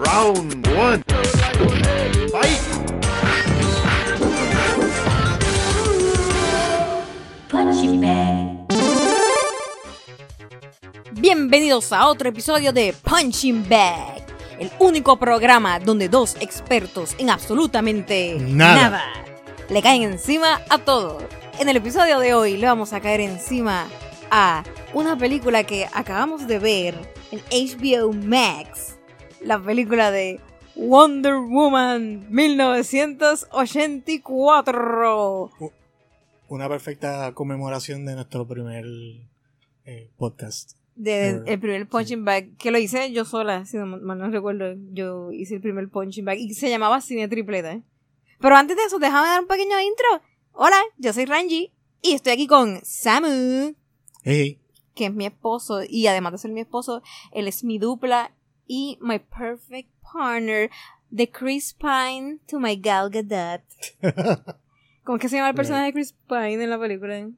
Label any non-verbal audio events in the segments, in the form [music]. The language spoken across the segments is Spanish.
Round one. Fight! Punching bag. Bienvenidos a otro episodio de Punching Bag, el único programa donde dos expertos en absolutamente Nada. le caen encima a todo. En el episodio de hoy le vamos a caer encima a una película que acabamos de ver en HBO Max, la película de Wonder Woman 1984. Una perfecta conmemoración de nuestro primer eh, podcast. de el primer punching bag que lo hice yo sola si no mal no recuerdo yo hice el primer punching bag y se llamaba cine tripleta ¿eh? pero antes de eso déjame dar un pequeño intro hola yo soy Ranji y estoy aquí con Samu Hey, que es mi esposo y además de ser mi esposo él es mi dupla y my perfect partner de Chris Pine to my Gal Gadot [laughs] ¿cómo es que se llama el personaje de Chris Pine en la película?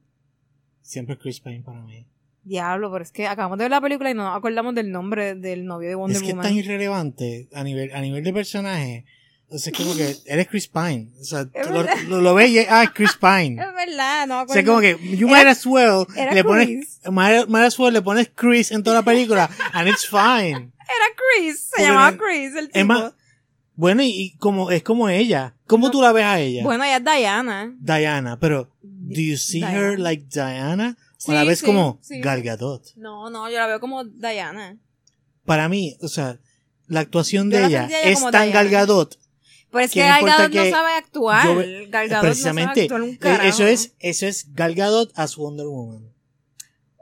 siempre Chris Pine para mí. Diablo, pero es que acabamos de ver la película y no nos acordamos del nombre del novio de Wonder es que es Woman. tan irrelevante a nivel, a nivel de personaje. O sea, es como que [laughs] eres Chris Pine. O sea, Es lo, lo, lo ves y es, ah, es Chris Pine. Es verdad, no O sea, como que you might as well le pones, Chris. might, might as well le pones Chris en toda la película and it's fine. Era Chris, se llamaba no- Chris, el tipo. Más, bueno, y, y como, es como ella. ¿Cómo tú la ves a ella? Bueno, ella es Diana. Diana, pero do you see Diana. her like Diana? Sí, o la ves sí, como sí. Gal Gadot. No, no, yo la veo como Diana. Para mí, o sea, la actuación Yo de la ella ella es tan Diana. Gal Gadot. Pero es que ¿Qué Gal Gadot no que sabe actuar. yo- Gal Gadot Precisamente, no sabe actuar un eh, carajo. eso es, eso es Gal Gadot as Wonder Woman.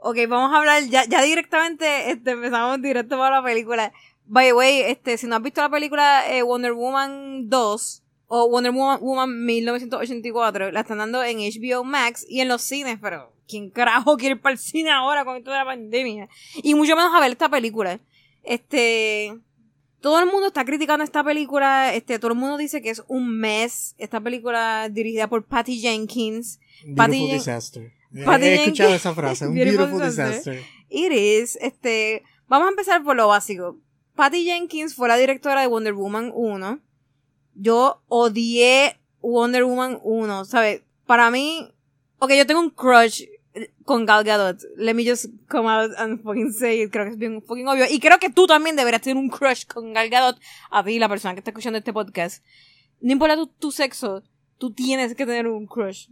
Ok, vamos a hablar ya, ya directamente, este, empezamos directo para la película. By the way, este, si no has visto la película eh, Wonder Woman 2 o Wonder Woman, Woman 1984, la están dando en HBO Max y en los cines, pero ¿quién carajo quiere ir para el cine ahora con esto de la pandemia? Y mucho menos a ver esta película. Este, todo el mundo está criticando esta película, este, todo el mundo dice que es un mes, esta película dirigida por Patty Jenkins. Patty Beautiful Jen- disaster. Eh, He escuchado Jenkins- esa [laughs] frase, un Beautiful beautiful, disaster. disaster. It is, este, vamos a empezar por lo básico. Patty Jenkins fue la directora de Wonder Woman 1. Yo odié Wonder Woman 1, ¿sabes? Para mí, ok, yo tengo un crush con Gal Gadot. Let me just come out and fucking say it. Creo que es bien fucking obvio. Y creo que tú también deberías tener un crush con Gal Gadot. A ti, la persona que está escuchando este podcast. No importa tu, tu sexo, tú tienes que tener un crush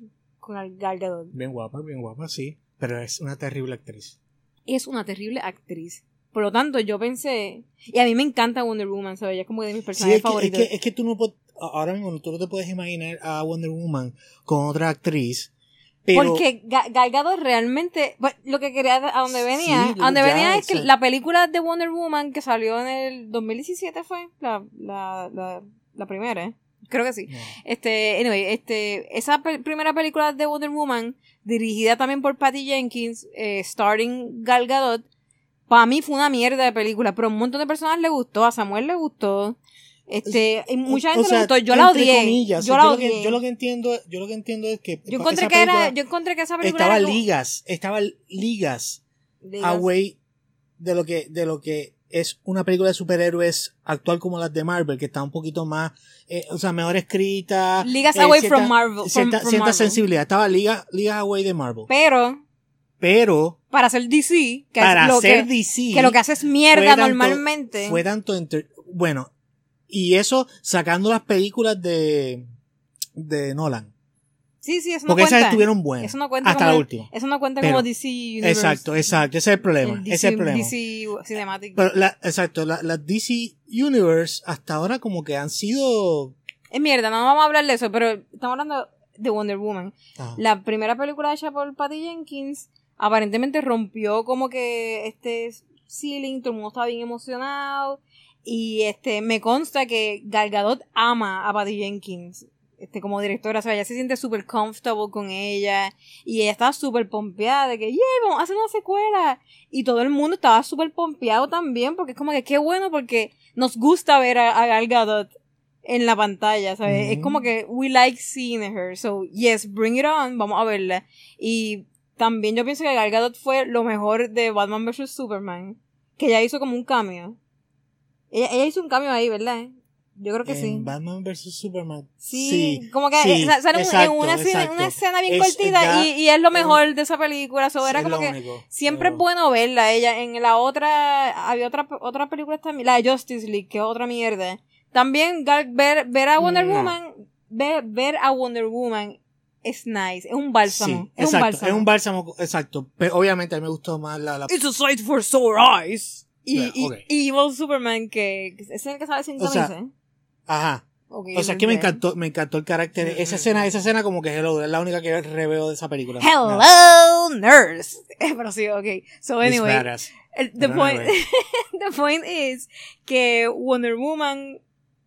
con Gal Gadot. Bien guapa, bien guapa, sí. Pero es una terrible actriz. es una terrible actriz. Por lo tanto, yo pensé. Y a mí me encanta Wonder Woman, ¿sabes? Ella es como de mis Sí, personajes es que, es, favoritos. que, es que tú no ahora mismo tú no te puedes imaginar a Wonder Woman con otra actriz. Pero Porque Ga- Gal Gadot realmente. bueno, Lo que quería. A donde venía. Sí, a donde venía es que la película de Wonder Woman que salió en el 2017 fue. La, la, la, la primera, ¿eh? Creo que sí. No. Este, anyway, este, esa pe- primera película de Wonder Woman, dirigida también por Patty Jenkins, eh, starring Gal Gadot, para mí fue una mierda de película, pero a un montón de personas le gustó, a Samuel le gustó, este, y mucha O gente sea, le gustó, yo la odié, comillas, yo la lo odié. que, yo lo que entiendo, yo lo que entiendo es que Yo encontré esa que era, yo encontré que esa película estaba era como- ligas, estaba ligas Ligas. away de lo que de lo que es una película de superhéroes actual como las de Marvel, que está un poquito más, eh, o sea, mejor escrita. Ligas eh, away cierta- from Marvel, from- Cierta, from cierta Marvel. sensibilidad. Estaba liga, ligas away de Marvel. Pero, Pero, para hacer DC, que para es lo hacer que, DC. que lo que hace es mierda tanto- normalmente. Fue tanto enter- bueno, y eso sacando las películas de, de Nolan. Sí, sí, eso no Porque cuenta. esas estuvieron buenas. Eso no cuenta hasta como, la última. Eso no cuenta Pero- como DC Universe. Exacto, exacto. Ese es el problema. el ese es el problema. DC Cinematic. Pero la, exacto, la, la DC Universe hasta ahora como que han sido... Es mierda, no vamos a hablar de eso, pero estamos hablando de Wonder Woman. La primera película hecha por Patty Jenkins aparentemente rompió como que este ceiling, todo el mundo estaba bien emocionado y este me consta que Gal Gadot ama a Patty Jenkins. Este, como directora, o sea, ella se siente súper comfortable con ella y ella estaba súper pompeada de que, yeah, vamos a hacer una secuela. Y todo el mundo estaba súper pompeado también porque es como que qué bueno porque nos gusta ver a, a Gal Gadot en la pantalla, ¿sabes? Es como que we like seeing her. So, yes, bring it on, vamos a verla. Y también yo pienso que Gal Gadot fue lo mejor de Batman vs. Superman, que ella hizo como un cameo. Ella, ella hizo un cambio ahí, ¿verdad? Yo creo que en sí. Batman vs Superman. Sí, como que sí, sale exacto, en una, escena- una escena bien Es- cortita y, y es lo mejor de esa película. So, era como que único, siempre pero- es bueno verla. Ella en la otra, había otra, otra película también, la de Justice League, que es otra mierda. También ver, ver a Wonder No. Woman, ver, ver a Wonder Woman es nice, es un bálsamo. Sí, es exacto, un bálsamo. es un bálsamo, exacto. Pero obviamente a mí me gustó más la, la It's a sight for sore eyes. Y, Yeah, y- y Evil Superman, que es el que sale sin O sea, camisa. ¿eh? Ajá. O sea, es que me encantó, me encantó el carácter. Esa escena, esa escena como que hello, es la única que reveo de esa película. Hello, nurse. [laughs] Pero sí, ok. So anyway, the point, [laughs] the point is que Wonder Woman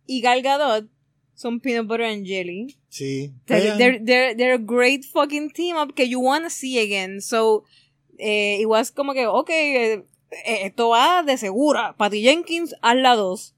y Gal Gadot son peanut butter and jelly. Sí. They're, they're, they're, they're a great fucking team up que you wanna see again. So, eh, igual es como que, ok, eh, eh, esto va de segura. Patty Jenkins, haz la 2.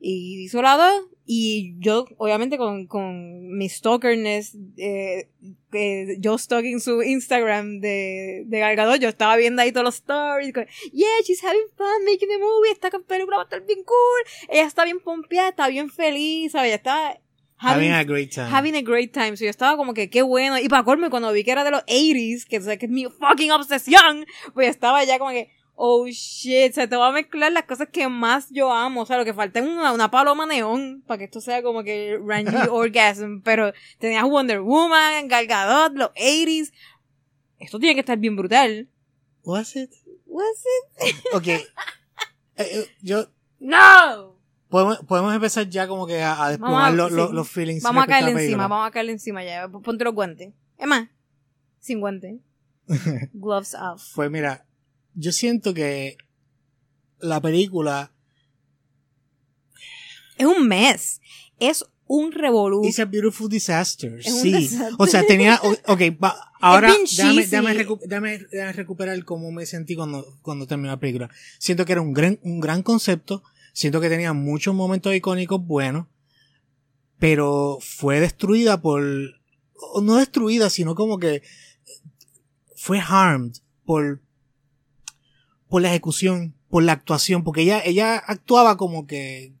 Y hizo la 2. Y yo, obviamente, con, con mi stalkerness, eh, eh, yo stalking su Instagram de, de Gal Gadot, yo estaba viendo ahí todos los stories, con, yeah, she's having fun making the movie, esta película va a estar bien cool, ella está bien pompeada, está bien feliz, ¿sabes? Ella está Having a great time. having a great time. So yo estaba como que qué bueno. Y para colme, cuando vi que era de los 80s, que, o sea, que es mi fucking obsesión, pues estaba ya como que, oh shit, se te va a mezclar las cosas que más yo amo. O sea, lo que falta es una, una paloma neón para que esto sea como que Rangy [laughs] Orgasm. Pero tenías Wonder Woman, Gal Gadot, los 80s. Esto tiene que estar bien brutal. Was it? Was it? [laughs] Ok. Eh, eh, yo, No! podemos, podemos empezar ya como que a, a los, los, los feelings. Vamos a caerle encima, película. vamos a caerle encima ya. Ponte los guantes. Es más, sin guantes. [laughs] Gloves off. Pues mira, yo siento que la película Es un mes. Es un revolú. It's a beautiful disaster. Es sí. desastre. O sea, tenía. Ok, va, [laughs] ahora cheesy. déjame, recu- recuperar cómo me sentí cuando, cuando terminó la película. Siento que era un gran, un gran concepto. Siento que tenía muchos momentos icónicos buenos. Pero fue destruida por. No destruida, sino como que. Fue harmed por. Por la ejecución, por la actuación. Porque ella, ella actuaba como que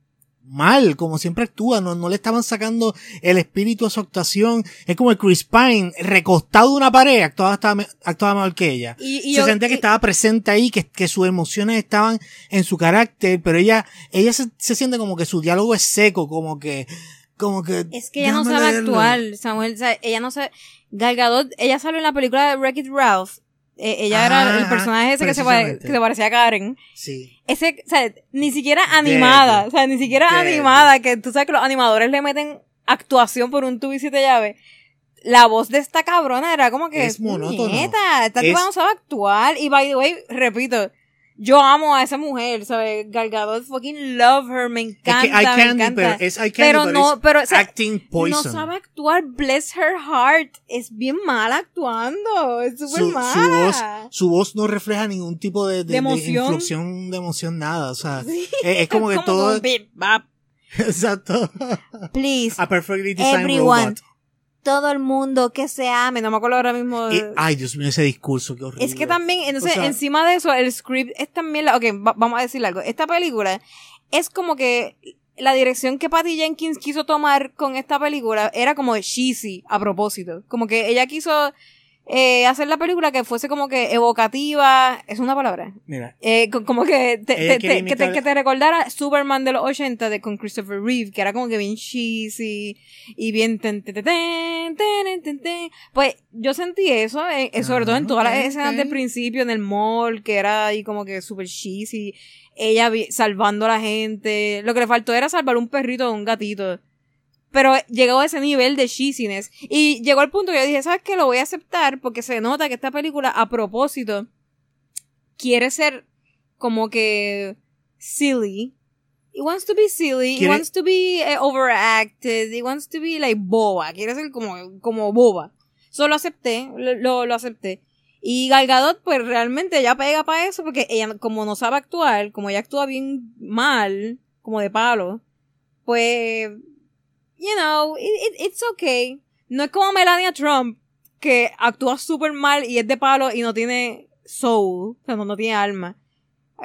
mal, como siempre actúa, no, no le estaban sacando el espíritu a su actuación. Es como el Chris Pine, recostado de una pared, actuaba, estaba actuaba mejor que ella. Y, y se yo- sentía que y- estaba presente ahí, que, que sus emociones estaban en su carácter, pero ella, ella se, se siente como que su diálogo es seco, como que, como que. Es que ella no sabe leerlo. actuar, Samuel. o sea, ella no sabe. Gal Gadot, ella salió en la película de Wreck-It Ralph. Eh, ella era el personaje ese que se, pare- precisamente. que se parecía a Karen. Sí. Ese, o sea, ni siquiera animada. O sea, ni siquiera Dead. animada. Que tú sabes que los animadores le meten actuación por un tubo y siete llaves. La voz de esta cabrona era como que. Es monótono. "Nieta, esta Es- tipa no sabe actuar. Y by the way, repito. Yo amo a esa mujer, ¿sabes? Gal Gadot fucking love her, me Es encanta, que eye me candy, encanta. pero es candy, Pero no, pero, o sea, acting poison. no sabe actuar, bless her heart. Es bien mala actuando. Es súper mala. su voz, su voz no refleja ningún tipo de, de, De de emoción. influxión, de emoción, nada. O sea, Sí. es, es como que [laughs] todo. [laughs] Exacto. Please, A perfectly designed everyone, robot. Todo el mundo que se ame. No me acuerdo ahora mismo. Ay, Dios mío, ese discurso, qué horrible. Es que también, entonces, O sea- encima de eso, el script es también la, ok, va- vamos a decir algo. Esta película es como que la dirección que Patty Jenkins quiso tomar con esta película era como cheesy a propósito. Como que ella quiso eh, hacer la película que fuese como que evocativa, es una palabra. Mira, Eh, co- como que te, que, te, imitar- que te recordara Superman de los 80 de, con Christopher Reeve, que era como que bien cheesy y bien ten, ten, ten, ten, ten, ten, ten. Pues yo sentí eso, eh, eh, sobre Ah, todo en todas las ok, escenas del principio, en el mall, que era ahí como que super cheesy. Ella salvando a la gente. Lo que le faltó era salvar un perrito de un gatito. Pero llegó a ese nivel de cheesiness. Y llegó al punto que yo dije, ¿sabes qué? Lo voy a aceptar porque se nota que esta película, a propósito, quiere ser como que silly. He wants to be silly. Quiere- wants to be eh, overacted. He wants to be like boba. Quiere ser como, como boba. Solo acepté. Lo, lo, lo acepté. Y Gal Gadot, pues realmente ella pega para eso porque ella, como no sabe actuar, como ella actúa bien mal, como de palo, pues, you know, it, it- it's okay. No es como Melania Trump, que actúa súper mal y es de palo y no tiene soul, o sea, no, no tiene alma.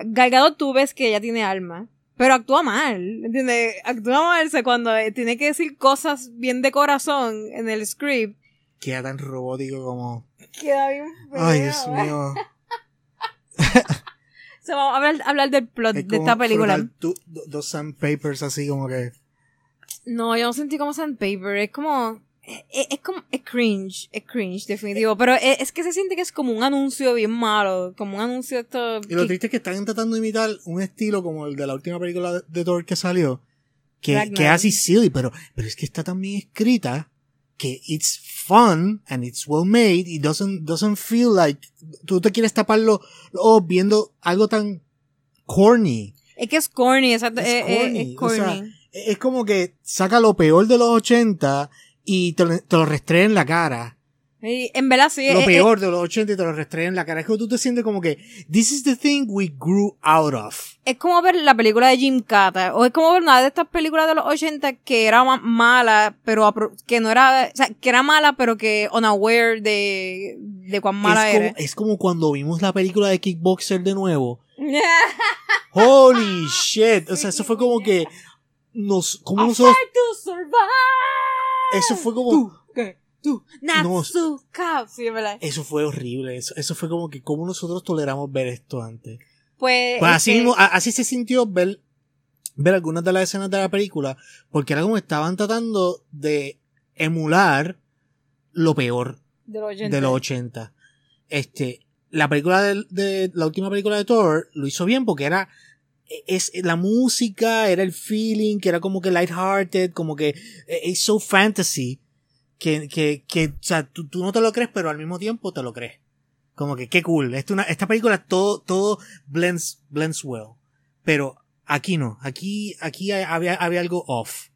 Gal Gadot tú ves que ella tiene alma. pero actúa mal, ¿entiendes? Actúa mal o sea, cuando tiene que decir cosas bien de corazón en el script. Queda tan robótico como. Queda bien feo. Ay, Dios mío. [laughs] O sea, vamos a hablar, hablar del plot Es de esta película. dos sandpapers así como que. No, yo no sentí como sandpaper, es como... Es, es como... Es cringe, es cringe, definitivo. Pero es, es que se siente que es como un anuncio bien malo, como un anuncio esto... Y lo que- triste es que están tratando de imitar un estilo como el de la última película de, de Thor que salió. Que, que es así silly, pero, pero es que está tan bien escrita que it's fun and it's well made. It doesn't, doesn't feel like tú te quieres tapar los los ojos viendo algo tan corny. Es que es corny, exacto. Es Es, es- corny, es o sea, corny. Es como que saca lo peor de los 80 y te, lo- te lo restrega en la cara. Y en verdad sí. lo es- peor de los 80 y te lo restrega en la cara. Es que tú te sientes como que this is the thing we grew out of. Es, es como ver la película de Jim Carter. O es como ver una de estas películas de los 80 que era ma- mala, pero que no era. O sea, que era mala, pero que unaware de, de cuán mala es, como, era. es como cuando vimos la película de Kickboxer de nuevo. [laughs] Holy shit. O sea, eso fue como que nos, como nosotros, to survive. eso fue como, Tú, ¿qué? Tú, No. Natsuka. Sí, es verdad. eso fue horrible. Eso, eso fue como que como nosotros toleramos ver esto antes. Pues. Pues así mismo, a- así se sintió ver, ver algunas de las escenas de la película, porque era como estaban tratando de emular lo peor de los 80. de los 80. Este, la película de, de- la última película de Thor lo hizo bien porque era es la música, era el feeling, que era como que lighthearted, como que eh, es so fantasy que, que, que o sea, tú, tú no te lo crees, pero al mismo tiempo te lo crees. Como que qué cool. Esta, una, esta película todo, todo blends, blends well. Pero aquí no. Aquí, aquí había, había algo off.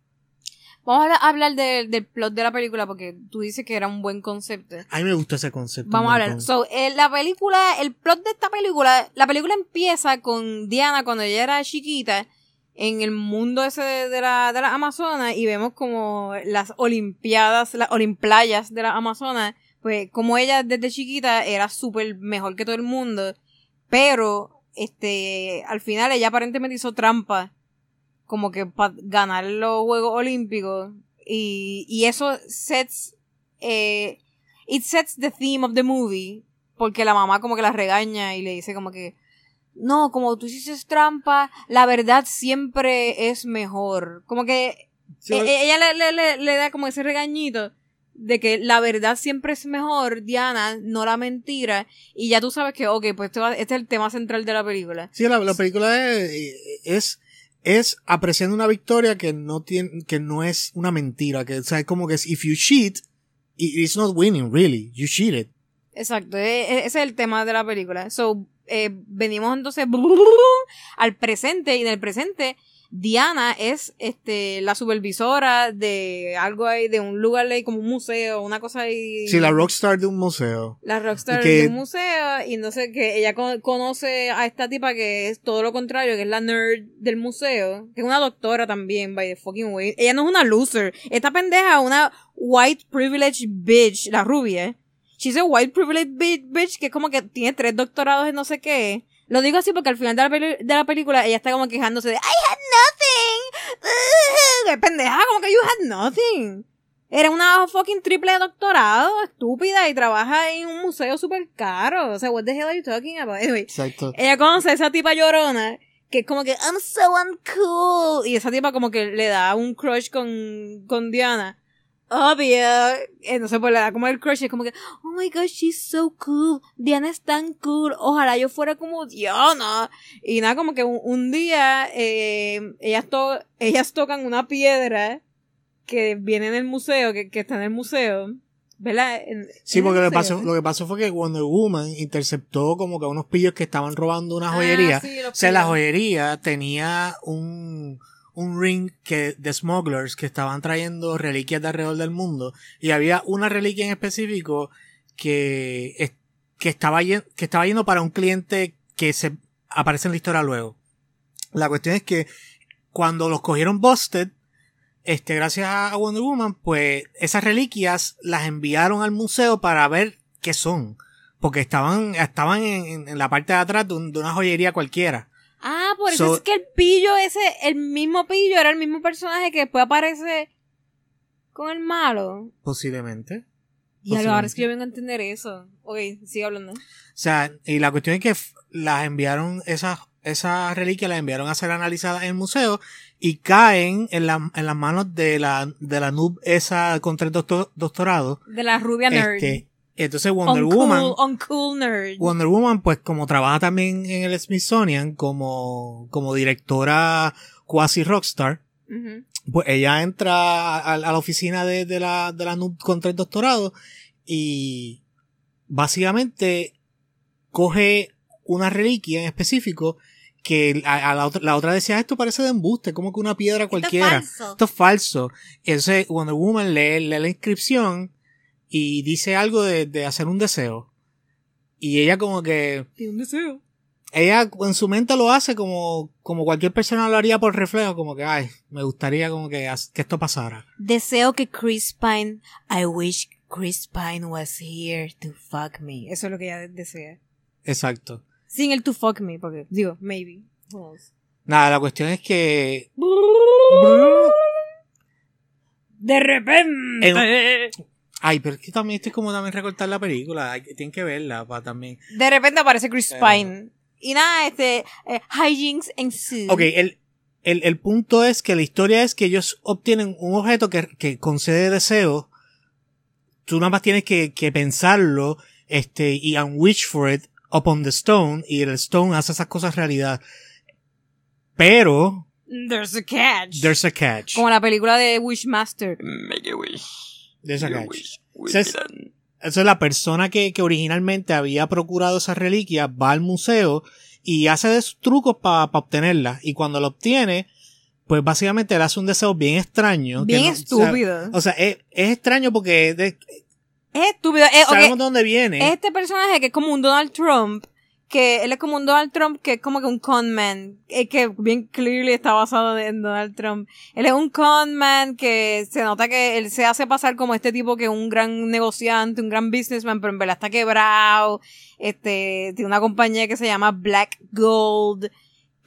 Vamos a hablar- hablar del- plot de la película porque tú dices que era un buen concepto. A mí me gustó ese concepto. Vamos a hablar. So, eh, la película, el plot de esta película, la película empieza con Diana cuando ella era chiquita en el mundo ese de, de la, de la Amazonas y vemos como las olimpiadas, las olimplayas de la Amazonas, pues como ella desde chiquita era súper mejor que todo el mundo, pero este, al final ella aparentemente hizo trampa como que para ganar los Juegos Olímpicos y, y eso sets eh, it sets the theme of the movie porque la mamá como que la regaña y le dice como que no, como tú hiciste trampa, la verdad siempre es mejor. Como que Sí, e- e- ella le, le, le, le da como ese regañito de que la verdad siempre es mejor, Diana, no la mentira. Y ya tú sabes que, ok, pues este, va- este es el tema central de la película. Sí, la, la película es, es, es apreciando una victoria que no tiene, que no es una mentira, que, o es como que es, if you cheat, it's not winning, really, you cheated. Exacto, e- e- ese es el tema de la película. So, eh, venimos entonces [laughs] al presente y en el presente Diana es este la supervisora de algo ahí, de un lugar ahí como un museo, una cosa ahí. Sí, la rockstar de un museo. La rockstar que- de un museo y entonces que ella con- conoce a esta tipa que es todo lo contrario, que es la nerd del museo, que es una doctora también, by the fucking way. Ella no es una loser. Esta pendeja es una white privilege bitch, la rubia. She's a white privilege bi- bitch que es como que tiene tres doctorados en no sé qué. Lo digo así porque al final de la, peli- de la película ella está como quejándose de I had nothing. [laughs] Qué pendeja, como que you had nothing. Era una fucking triple doctorado, estúpida, y trabaja en un museo súper caro. O sea, what the hell are you talking about? Anyway, Exacto. ella conoce a esa tipa llorona, que es como que, I'm so uncool. Y esa tipa como que le da un crush con, con Diana. Obvio. Entonces pues le da como el crush es como que, oh my gosh, she's so cool. Diana es tan cool. Ojalá yo fuera como Diana. Y nada, como que un, un día, eh, ellas, to ellas tocan una piedra que viene en el museo, que, que está en el museo. ¿Verdad? En- Sí, en porque lo que, pasó, lo que pasó fue que Wonder Woman interceptó como que a unos pillos que estaban robando una Ah, joyería. sí, los o sea, la joyería tenía un, un ring que, de smugglers que estaban trayendo reliquias de alrededor del mundo. Y había una reliquia en específico que, que, estaba, que estaba yendo para un cliente que se aparece en la historia luego. La cuestión es que cuando los cogieron busted, este, gracias a Wonder Woman, pues esas reliquias las enviaron al museo para ver qué son. Porque estaban, estaban en, en- la parte de atrás de una joyería cualquiera. Ah, por eso So- es que el pillo ese, el mismo pillo era el mismo personaje que después aparece con el malo. Posiblemente. Y ahora es que yo vengo a entender eso. Ok, sigue hablando. O sea, y la cuestión es que las enviaron, esas, esas reliquias las enviaron a ser analizadas en el museo y caen en, la- en las manos de la, de la noob esa contra el doctor- doctorado. De la rubia nerd. Este, entonces Wonder uncool, Woman, uncool nerd. Wonder Woman, pues como trabaja también en el Smithsonian como, como directora quasi rockstar, pues ella entra a, a la oficina de, de la, de la noob contra el doctorado y básicamente coge una reliquia en específico que a, a la, otra, la otra decía esto parece de embuste, como que una piedra cualquiera. Esto es falso. Entonces Wonder Woman lee, lee la inscripción y dice algo de, de hacer un deseo. Y ella como que, Tiene un deseo. ella en su mente lo hace como, como cualquier persona lo haría por reflejo, como que, ay, me gustaría como que, que esto pasara. Deseo que Chris Pine. I wish Chris Pine was here to fuck me. Eso es lo que ella desea. Exacto. Sin el to fuck me, porque digo, maybe. Who knows? Nada, la cuestión es que De repente. Ay, pero es que también esto es como también recortar la película. Hay, tienen que verla para también. De repente aparece Chris Pero- Pine. Y nada, este. Eh, hijinks ensue. Ok, el, el, el punto es que la historia es que ellos obtienen un objeto que, que concede deseo. Tú nada más tienes que, que pensarlo, este, y and wish for it upon the stone, y el stone hace esas cosas realidad. Pero, There's a catch. there's a catch. Como la película de Wishmaster. There's a catch. Entonces, Entonces la persona que, que originalmente había procurado esa reliquia va al museo y hace de sus trucos para obtenerla. Y cuando lo obtiene, pues básicamente le hace un deseo bien extraño. que Bien no- o sea- estúpido. O sea, es, es extraño porque de- es estúpido. Sabemos de dónde viene. Este personaje que es como un Donald Trump, que él es como un Donald Trump que es como que un conman, eh, que bien clearly está basado en Donald Trump. Él es un conman que se nota que él se hace pasar como este tipo que es un gran negociante, un gran businessman, pero en verdad está quebrado. Este, tiene una compañía que se llama Black Gold,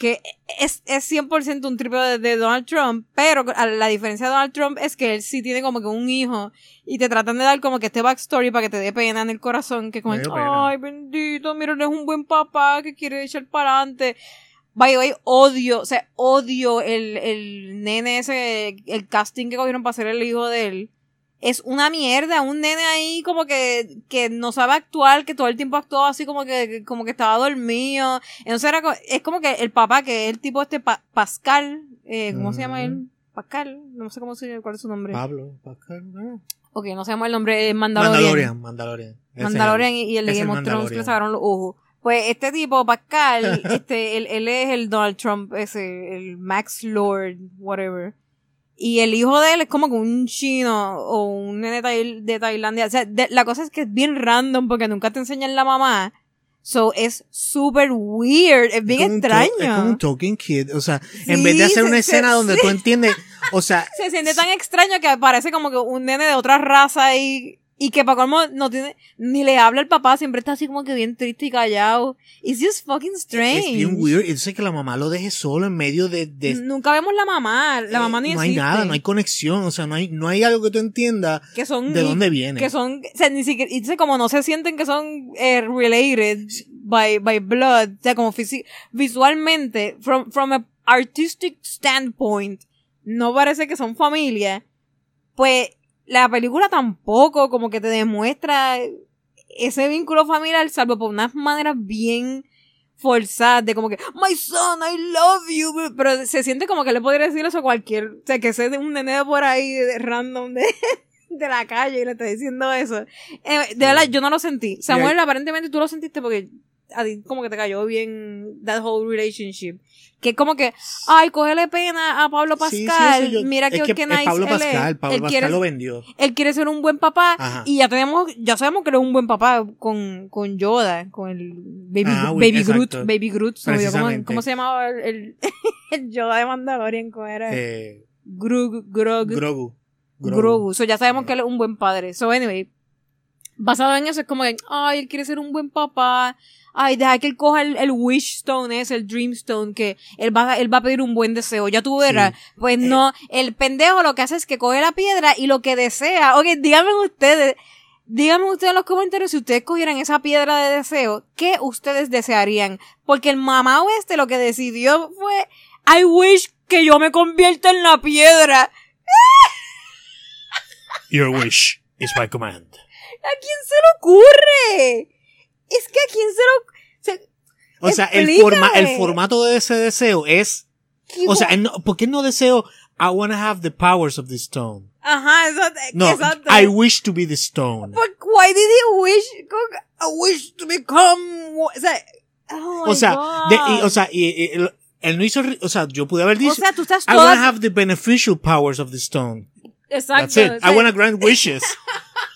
que es, es 100% un triple de, de Donald Trump, pero la diferencia de Donald Trump es que él sí tiene como que un hijo y te tratan de dar como que este backstory para que te dé pena en el corazón, que como, pena. ay, bendito, mira, él es un buen papá que quiere echar para adelante. By the way, odio, o sea, odio el, el nene ese, el casting que cogieron para ser el hijo de él. Es una mierda, un nene ahí como que, que no sabe actuar, que todo el tiempo actuó así como que, como que estaba dormido. Entonces era, es como que el papá, que es el tipo este Pa- Pascal, eh, ¿cómo se llama él? Pascal, no sé cómo se cuál es su nombre. Pablo, Pascal, no. Ok, no se llama el nombre, es Mandalorian. Mandalorian, Mandalorian. Mandalorian y, y el de Game el of Thrones que le sacaron los ojos. Pues este tipo, Pascal, [laughs] este, él, él es el Donald Trump, ese, el Max Lord, whatever. Y el hijo de él es como que un chino o un nene de Tailandia. O sea, de- la cosa es que es bien random porque nunca te enseñan la mamá. So, es súper weird, es bien extraño. Es como un talking kid. O sea, en Sí, vez de hacer se- una escena se- donde tú entiendes, o sea, [laughs] se siente tan extraño que parece como que un nene de otra raza y, y que para colmo no tiene, ni le habla el papá, siempre está así como que bien triste y callado. It's just fucking strange. es bien weird. Entonces que la mamá lo deje solo en medio de, de Nunca vemos la mamá, la mamá ni no hay existe. nada, no hay conexión, o sea, no hay, no hay algo que tú entiendas que son de dónde viene. que son, o sea, ni siquiera, y dice como no se sienten que son eh, related by, by blood, o sea, como visualmente, from, from a artistic standpoint, no parece que son familia, pues la película tampoco como que te demuestra ese vínculo familiar, salvo por unas maneras bien forzadas de como que, my son, I love you, pero se siente como que le podría decir eso a cualquier, o sea, que sea de un nene por ahí, de, random, de, [laughs] de la calle y le está diciendo eso. Eh, de verdad, yo no lo sentí. Samuel, aparentemente tú lo sentiste porque a ti como que te cayó bien that whole relationship. Que como que, ay, cógele pena a Pablo Sí, sí, Pascal, yo- mira que, que qué es nice Pablo él es. Pascal, Pablo él Pascal quiere, lo vendió. él quiere ser un buen papá Ajá. y ya tenemos, ya sabemos que él es un buen papá con, con Yoda, con el Baby, Ah, baby Groot. Baby Groot, cómo, cómo se llamaba el, [laughs] el, Yoda de Mandalorian, cómo era. Eh, Grug, Grog, Grogu. Grogu. So ya sabemos que él es un buen padre. So anyway, basado en eso, es como que, ay, él quiere ser un buen papá. Ay, deja que él coja el, el wish stone ese, el dream stone, que él va, él va a pedir un buen deseo. Ya tú verás. Pues no, el pendejo lo que hace es que coge la piedra y lo que desea. Ok, díganme ustedes, díganme ustedes en los comentarios si ustedes cogieran esa piedra de deseo, ¿qué ustedes desearían? Porque el mamá este lo que decidió fue, I wish que yo me convierta en la piedra. Your wish is my command. ¿A quién se le ocurre? Es que a quién se lo... se- O sea, el, forma, el formato de ese deseo es, o sea, no- ¿por qué no deseo I wanna have the powers of the stone? Ajá, exacto. No, exacto. I wish to be the stone. But why did he wish? I wish to become. O sea, oh my O sea, God. de- y- o sea, y- y- él, no hizo, o sea, yo pude haber dicho, O sea, tú estás I toda- wanna have the beneficial powers of the stone. Exacto. That's it. o sea, I wanna grant wishes. [laughs]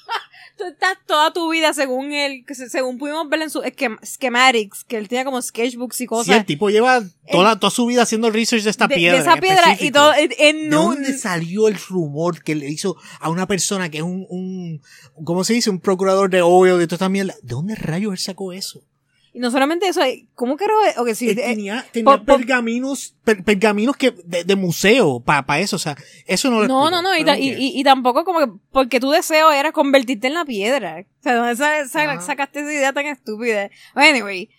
Tú estás toda tu vida según él, según pudimos ver en sus schematics, que él tenía como sketchbooks y Sí, cosas. el tipo lleva toda, toda su vida haciendo research de esta de, de piedra. esa piedra y todo. En, en ¿De dónde salió el rumor que le hizo a una persona que es un, un ¿cómo se dice? Un procurador de oil y toda esta mierda? ¿De dónde rayos él sacó eso? Y no solamente eso, ¿cómo que era? Ok, sí, Él eh, tenía tenía pergaminos, per- pergaminos que, de, de museo para eso, o sea, eso no lo No, no, no, y, ta- y, y- y tampoco como que porque tu deseo era convertirte en la piedra. O sea, ¿dónde sa- sa- Ajá. sacaste esa idea tan estúpida? Anyway,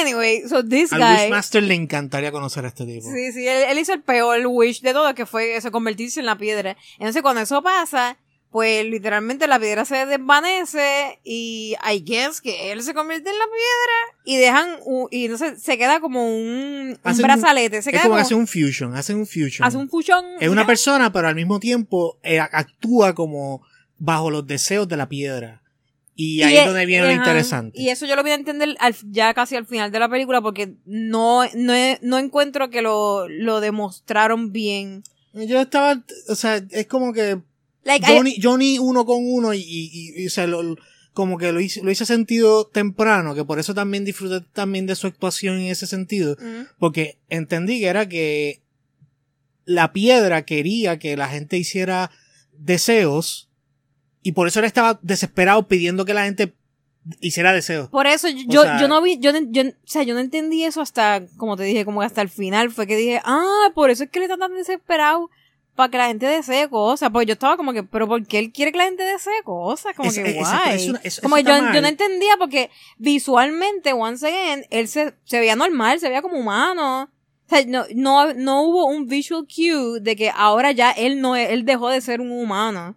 anyway, so this cares? Al guy... Wishmaster le encantaría conocer a este tipo. Sí, sí, él, él hizo el peor wish de todo, que fue eso, convertirse en la piedra. Entonces, cuando eso pasa, pues literalmente la piedra se desvanece y I guess que él se convierte en la piedra y dejan, y entonces se queda como un, brazalete, se es queda como como, que hace un fusion, hace un fusion. hace un fusión. es una persona, pero al mismo tiempo eh, actúa como bajo los deseos de la piedra. Y ahí es donde viene lo interesante. Y eso yo lo voy a entender al- ya casi al final de la película porque no, no, no encuentro que lo, lo demostraron bien. Yo estaba, o sea, es como que Like, I- Johnny, uno con uno y, y, y, o sea, lo- como que lo hice, lo hice sentido temprano, que por eso también disfruté también de su actuación en ese sentido, Mm. porque entendí que era que la piedra quería que la gente hiciera deseos y por eso él estaba desesperado pidiendo que la gente hiciera deseos. Por eso yo, sea- yo no vi, yo, no- yo, o sea, yo no entendí eso hasta, como te dije, como hasta el final fue que dije, ah, por eso es que él está tan desesperado para que la gente desee cosas. Pues yo estaba como que, pero ¿por qué él quiere que la gente desee cosas? Como Es- que guay. como que yo, yo no entendía porque visualmente, once again, él se, se veía normal, se veía como humano. O sea, no, no, no hubo un visual cue de que ahora ya él no, él dejó de ser un humano.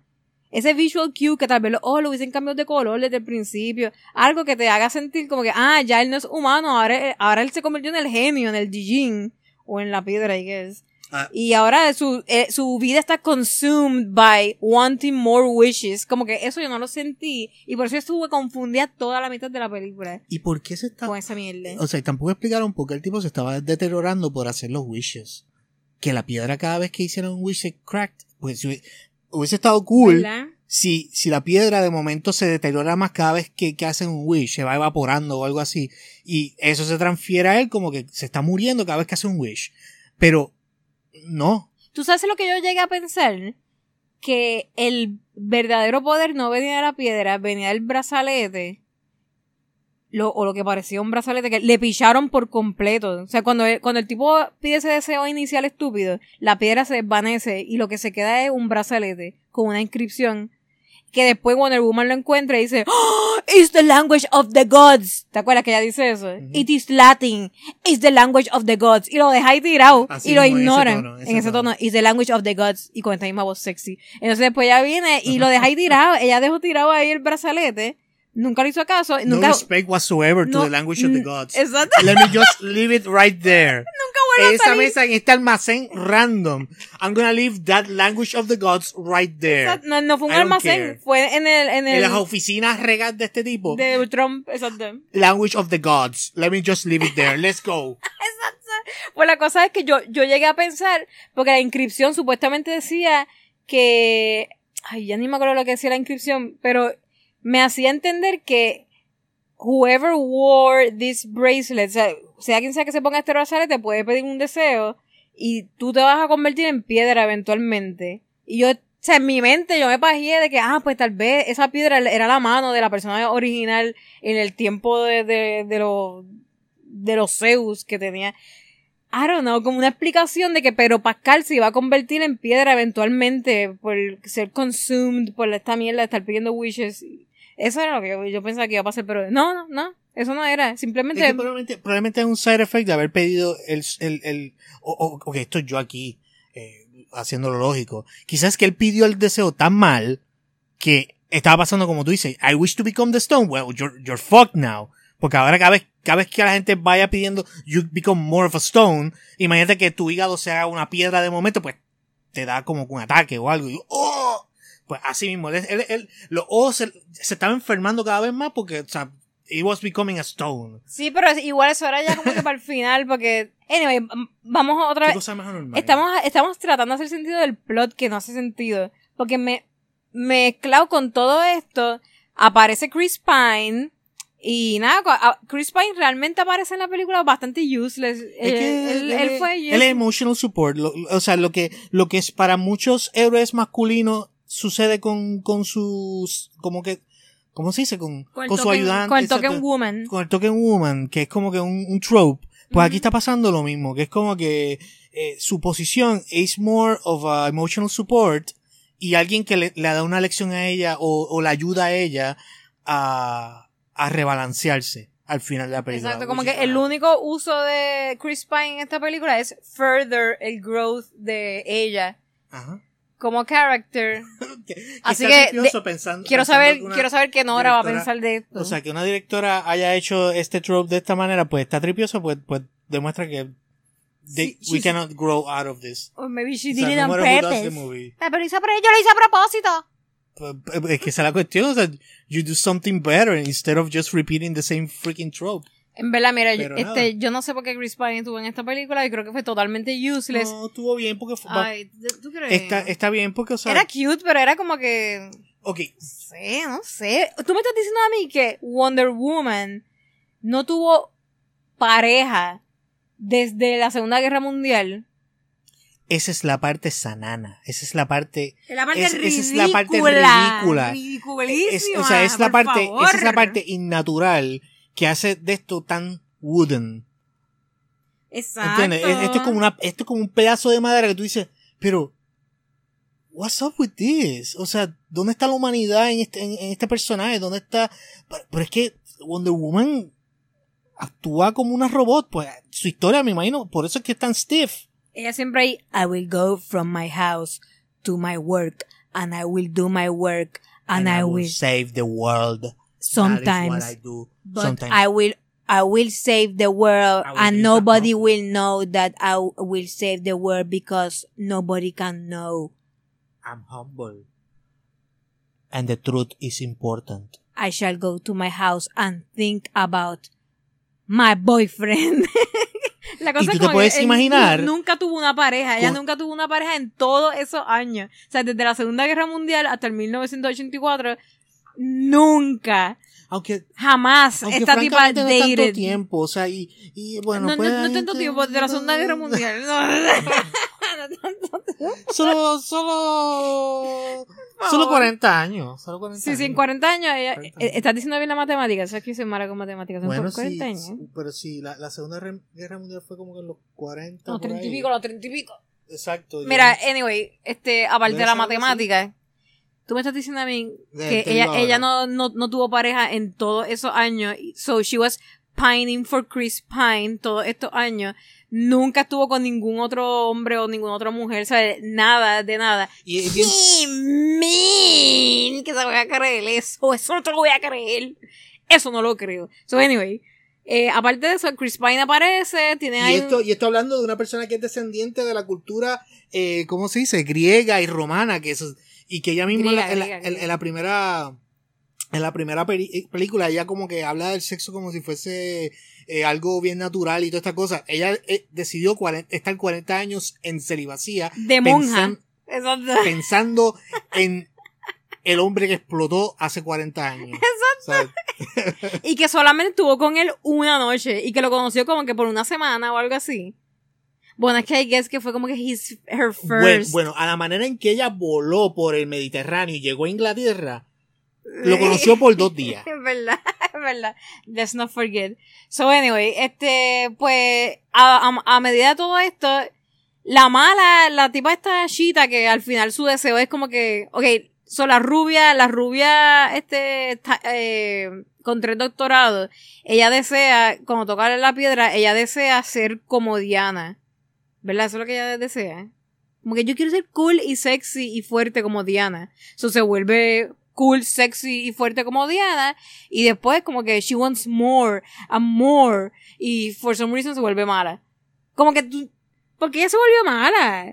Ese visual cue que tal vez los ojos lo hubiesen cambiado de color desde el principio. Algo que te haga sentir como que, ah, ya él no es humano, ahora, ahora él se convirtió en el genio, en el Jijin. O en la piedra, I guess. Ah. Y ahora su, eh, su vida está consumed by wanting more wishes. Como que eso yo no lo sentí. Y por eso estuve confundida toda la mitad de la película ¿Y por qué se está con esa mierda. O sea, tampoco explicaron por qué el tipo se estaba deteriorando por hacer los wishes. Que la piedra cada vez que hiciera un wish se cracked. Pues hubiese estado cool ¿Verdad? si, si la piedra de momento se deteriora más cada vez que, que hacen un wish, se va evaporando o algo así. Y eso se transfiere a él como que se está muriendo cada vez que hace un wish. Pero, no. ¿Tú sabes lo que yo llegué a pensar? Que el verdadero poder no venía de la piedra, venía del brazalete. Lo, o lo que parecía un brazalete que le picharon por completo. O sea, cuando cuando el tipo pide ese deseo inicial estúpido, la piedra se desvanece y lo que se queda es un brazalete con una inscripción que después Wonder Woman lo encuentra y dice, "Oh, It's the language of the gods. ¿Te acuerdas que ella dice eso? It is Latin. It's the language of the gods. Y lo deja ahí tirado. Así y lo en ese ignoran. tono, en ese ese tono. tono. It's the language of the gods. Y con esta misma voz sexy. Entonces después ella viene y lo deja ahí tirado. ella dejó tirado ahí el brazalete. Nunca le hizo caso. No respect whatsoever to no, the language of the mm, gods. Exacto. Let me just leave it right there. [laughs] Nunca vuelve a Esa salir. mesa en este almacén random. I'm gonna leave that language of the gods right there. Exacto. No, no fue un I don't almacén. care. Fue en el, en En el, las oficinas regas de este tipo. de Trump. Exacto. Language of the gods. Let me just leave it there. Let's go. [laughs] Pues la cosa es que yo, yo llegué a pensar, porque la inscripción supuestamente decía que, ay, ya ni me acuerdo lo que decía la inscripción, pero me hacía entender que whoever wore this bracelet, o sea, sea quien sea que se ponga este brazalete, puede pedir un deseo y tú te vas a convertir en piedra eventualmente. Y yo sea, en mi mente yo me pajeé de que, ah, pues tal vez esa piedra era la mano de la persona original en el tiempo de, de, de los, de los Zeus que tenía. I don't know, como una explicación de que pero Pascal se iba a convertir en piedra eventualmente por ser consumed por esta mierda de estar pidiendo wishes. Eso era lo que yo, pensaba que iba a pasar, pero no, no, no, eso no era, simplemente... Probablemente, probablemente es un side effect de haber pedido el, el, el o- o- ok, esto yo aquí, eh, haciéndolo lógico. Quizás que él pidió el deseo tan mal que estaba pasando como tú dices, I wish to become the stone. Well, you're, you're fucked now. Porque ahora cada vez, cada vez que la gente vaya pidiendo, you become more of a stone, imagínate que tu hígado se haga una piedra de momento, pues te da como un ataque o algo. Y, ¡oh! Pues así mismo, él, él- él- los ojos se, se estaban enfermando cada vez más porque, o sea, he was becoming a stone. Sí, pero igual eso era ya como que para el final, porque... Anyway, vamos otra ¿Qué vez... cosa más anormal? Estamos, estamos tratando de hacer sentido del plot que no hace sentido. Porque me mezclado con todo esto, aparece Chris Pine. Y nada, Chris Pine realmente aparece en la película bastante useless. Es Eh, que él, él fue él es emotional support. Lo- o sea, lo que, lo que es para muchos héroes masculinos sucede con, con sus, como que, ¿cómo se dice? Con, con, su ayudante. Con el exacto. token woman. Con el token woman, que es como que un, un trope. Pues aquí está pasando lo mismo, que es como que eh, su posición es more of a emotional support y alguien que le, le da una lección a ella o, o la ayuda a ella a, a rebalancearse al final de la película. Exacto, como que el único uso de Chris Pine en esta película es further el growth de ella Ajá. Como character. [laughs] Que- Así que gracioso pensando- Quiero saber, que quiero saber qué Nora va a pensar de esto. O sea, que una directora haya hecho este trope de esta manera, pues está tripioso, pues, pues demuestra que they- Sí, we cannot grow out of this. Or maybe she O did sea, it no movie. Ah, pero pero yo lo hice a propósito. Pues, pues, Es que esa es la cuestión, o sea, you do something better instead of just repeating the same freaking trope. En verdad, mira, yo, este, nada. yo no sé por qué Chris Pine estuvo en esta película y creo que fue totalmente useless. No, estuvo bien porque fue- Ay, ¿tú crees? está, está bien porque, o sea, Era cute, pero era como que... ok, No sé, no sé. Tú me estás diciendo a mí que Wonder Woman no tuvo pareja desde la Segunda Guerra Mundial. esa es la parte sanana, esa es la parte La parte Es- esa ridícula. es la parte ridícula. Es, o sea, es la parte, favor. esa es la parte innatural que hace de esto tan wooden. Exacto. Esto es como una, esto es como un pedazo de madera que tú dices, pero, what's up with this? O sea, ¿dónde está la humanidad en este, en, en este personaje? ¿Dónde está? Pero, pero es que Wonder Woman actúa como una robot, pues su historia me imagino, por eso es que es tan stiff. Ella siempre ahí, I will go from my house to my work and I will do my work and, I, will save the world. Sometimes I do. but Sometimes. I will I will save the world and nobody will know that I will save the world because nobody can know. I'm humble. And the truth is important. I shall go to my house and think about my boyfriend. [laughs] La cosa Y es tú te como que puedes él imaginar- Nunca tuvo una pareja. Ella Con- nunca tuvo una pareja en todos esos años. O sea, desde la Segunda Guerra Mundial hasta el 1984. Nunca. Aunque Jamás. Aunque esta tipa no es tanto dated. tiempo, o sea, y, y bueno, no, pues, no, no hay tanto tiempo, de la Segunda Guerra Mundial. No, no. [laughs] Solo, solo, solo 40 años, solo 40 Sí, sí, en años. 40 años. Ella, 40 eh, estás diciendo bien la matemática. Sabes que yo soy mala con matemáticas. Bueno, por 40 sí, años. sí, pero sí, la, la segunda guerra mundial fue como que en los 40. Los por 30 y pico, los 30 y pico. Exacto. Mira, yo- anyway, este, aparte de la matemática, tú me estás diciendo a mí que ella, ella no, no, no tuvo pareja en todos esos años. So she was pining for Chris Pine todos estos años. Nunca estuvo con ningún otro hombre o ninguna otra mujer, ¿sabes? Nada, de nada. y. Que se voy a creer eso. Eso no te lo voy a creer. Eso no lo creo. So, anyway. eh, aparte de eso, Chris Pine aparece, tiene Y ahí... esto, y esto hablando de una persona que es descendiente de la cultura, eh, ¿cómo se dice? Griega y romana, que eso, y que ella misma en la- Griega, en, la, griega, en- griega. en la primera, en la primera eh, película, ella como que habla del sexo como si fuese eh, algo bien natural y toda esta cosa. Ella eh, decidió estar 40 años en celibacía, de monja. pensan- Exacto. pensando en el hombre que explotó hace 40 años. Exacto. Y que solamente estuvo con él una noche y que lo conoció como que por una semana o algo así. Bueno, es que I guess que fue como que his, her first. bueno, a la manera en que ella voló por el Mediterráneo y llegó a Inglaterra, lo conoció por dos días. [laughs] Es verdad, es verdad. Let's not forget. So anyway, este, pues, a, a, a medida de todo esto, la mala, la tipa esta chita que al final su deseo es como que, ok, son la rubia, la rubia, este, ta- eh, con tres doctorados, ella desea, cuando toca la piedra, ella desea ser como Diana. ¿Verdad? Eso es lo que ella desea. Como que yo quiero ser cool y sexy y fuerte como Diana. Eso se vuelve cool, sexy y fuerte como Diana. Y después como que she wants more and more. Y for some reason se vuelve mala. Como que tú... ¿Por qué ella se volvió mala?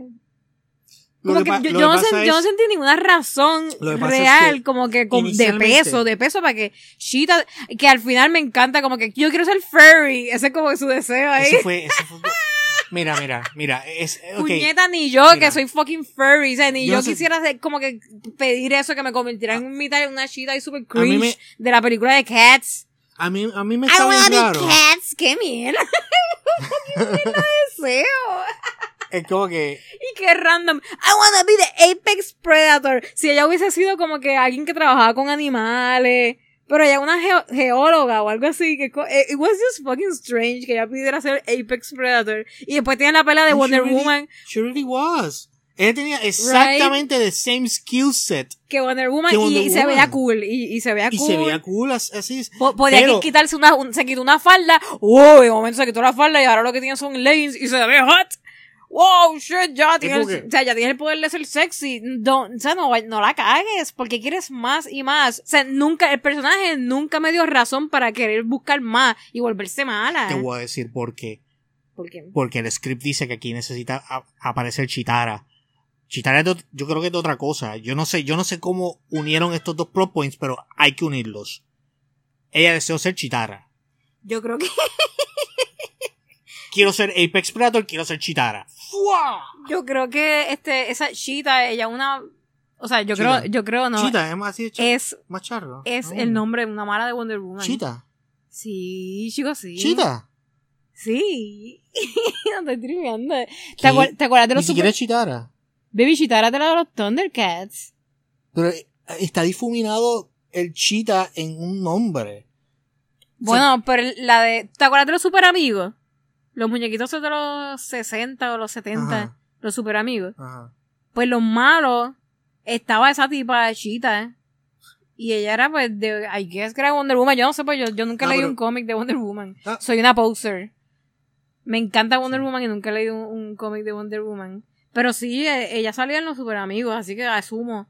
Como que yo, no, sen- yo no sentí ninguna razón es real, que como que con- de peso, de peso para que Shita, que al final me encanta, como que yo quiero ser furry, ese es como su deseo ahí. Eso fue, eso fue. [laughs] Mira, mira, mira. Es, ok. Puñeta, ni yo, Mira. que soy fucking furry, o sea, ni Yo yo, no sé- quisiera hacer, como que pedir eso, que me convirtiera en mitad de una Shita y super cringe me- de la película de Cats. A mí, a mí me I está wanna bien be raro. Cats, qué mierda. [laughs] qué mierda deseo. Es como que. Y qué random. I wanna be the apex predator. Si ella hubiese sido como que alguien que trabajaba con animales. Pero ella una geo- geóloga o algo así. Que eh, it was just fucking strange que ella pidiera ser apex predator. Y después tiene la pelea de And she Wonder really- Woman. She really was. Ella tenía exactamente the same skill set. Que Wonder Woman. Que y, Wonder y se veía cool. Y, y se veía Y cool. se veía cool as- así. Po- Podía Pero- quitarse una, un- se quitó una falda. Wow, de momento se quitó la falda y ahora lo que tiene son leggings y se ve hot. Wow, shit, ya tiene, el, como que- o sea, ya tiene el poder de ser sexy. No, o sea, no, no la cagues, porque quieres más y más. O sea, nunca, el personaje nunca me dio razón para querer buscar más y volverse mala. Te voy a decir por qué. ¿Por qué? Porque el script dice que aquí necesita aparecer Chitara. Chitara de yo creo que es de otra cosa. Yo no sé, yo no sé cómo unieron estos dos plot points, pero hay que unirlos. Ella deseó ser Chitara. Yo creo que, [laughs] Quiero ser Apex Predator, quiero ser Chitara. ¡Fua! yo creo que, este, esa Cheetah, ella una, o sea, yo Cheetah. creo, yo creo no. Chita, es más así de char- Es, más charro. es el nombre de una mala de Wonder Woman. Chita. Sí, chico, sí. Chita. Sí. [laughs] no estoy triviando. ¿Te, acuer- te acuerdas de Ni los siquiera super... Chitara. Baby Chitara de la de los Thundercats? Pero eh, está difuminado el Chita en un nombre. Bueno, pero la de... ¿Te acuerdas de los super amigos? Los muñequitos de los 60 o los 70. Ajá. Los super amigos. Ajá. Pues los malos... Estaba esa tipa Chita. Y ella era pues de... I guess que era Wonder Woman. Yo no sé, pues yo, yo nunca Ah, leí pero- un cómic de Wonder Woman. Ah. Soy una poser. Me encanta Wonder Woman y nunca he leído un, un cómic de Wonder Woman. Pero sí, eh, ella salía en los super amigos, así que asumo.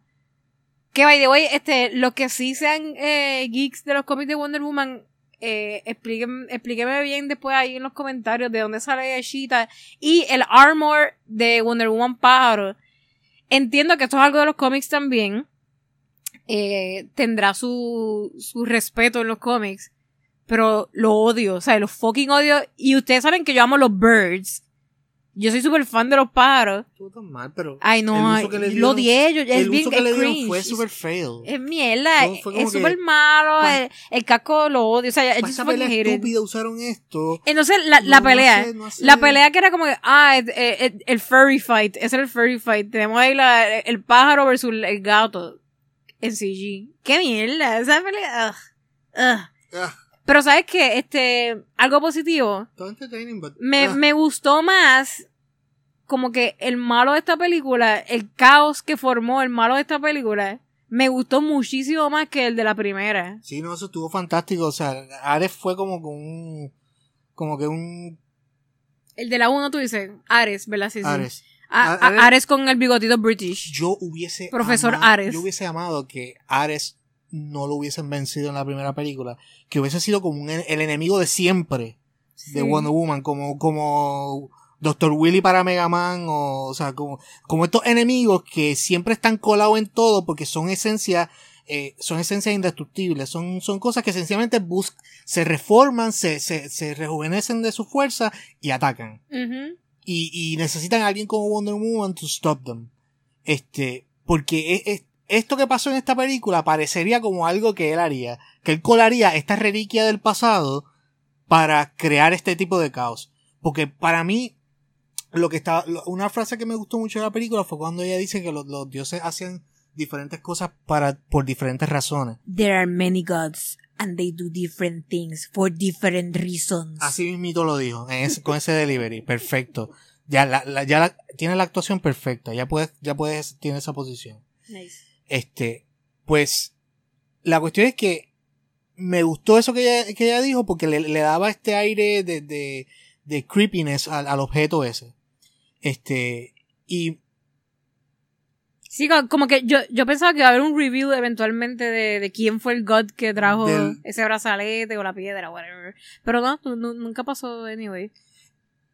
Que by the way, este, los que sí sean eh, geeks de los cómics de Wonder Woman, eh, explíqueme bien después ahí en los comentarios de dónde sale Cheetah y el armor de Wonder Woman pájaro. Entiendo que esto es algo de los cómics también. Eh, tendrá su, su respeto en los cómics. Pero lo odio, o sea, lo fucking odio. Y ustedes saben que yo amo los birds. Yo soy súper fan de los pájaros. Estuvo tan mal, pero. Ay, no, el ay, uso que le lo odié yo. Es el bien uso que es le dieron cringe. fue super fail. Es mierda, es que- súper malo. El, el casco lo odio. O sea, hate it. estúpida usaron esto. Entonces, la, la No, no pelea. no. La pelea que era como que, ah, el, el- el furry fight. Ese era el furry fight. Tenemos ahí la, el pájaro versus el gato. En CG. Qué mierda. Esa pelea. ugh, ugh. Ah, Pero sabes que, este, algo positivo. but- Me, ah. me gustó más como que el malo de esta película, el caos que formó el malo de esta película, me gustó muchísimo más que el de la primera. Sí, no, eso estuvo fantástico. O sea, Ares fue como con un. Como que un. El de la 1 tú dices, Ares, ¿verdad? Sí, sí. Ares. A- A- a- Ares- Ares con el bigotito British. Yo hubiese. Profesor amado- Ares. Yo hubiese amado que Ares no lo hubiesen vencido en la primera película. Que hubiese sido como un el enemigo de siempre de. Wonder Woman. Como, como Dr. Willy para Mega Man. O, o sea, como, como estos enemigos que siempre están colados en todo porque son esencias. eh, son esencias indestructibles, son, son cosas que sencillamente bus se reforman, se, se, se rejuvenecen de su fuerza y atacan Ujú. y, y necesitan a alguien como Wonder Woman to stop them. Este, porque es, es- esto que pasó en esta película parecería como algo que él haría, que él colaría esta reliquia del pasado para crear este tipo de caos. Porque para mí, lo que estaba, lo- una frase que me gustó mucho de la película fue cuando ella dice que los, los dioses hacen diferentes cosas para, por diferentes razones. There are many gods and they do different things for different reasons. Así mismito lo dijo, con ese delivery, perfecto. Ya la, la- ya la- tiene la actuación perfecta, ya puedes, ya puedes, tiene esa posición. Nice. Este, pues, la cuestión es que me gustó eso que ella, que ella dijo porque le, le daba este aire de, de, de creepiness al, al objeto ese. Este, y Sí, co- como que yo, yo pensaba que iba a haber un review eventualmente de, de quién fue el god que trajo Del- ese brazalete o la piedra, whatever. Pero no, nu- nunca pasó, anyway.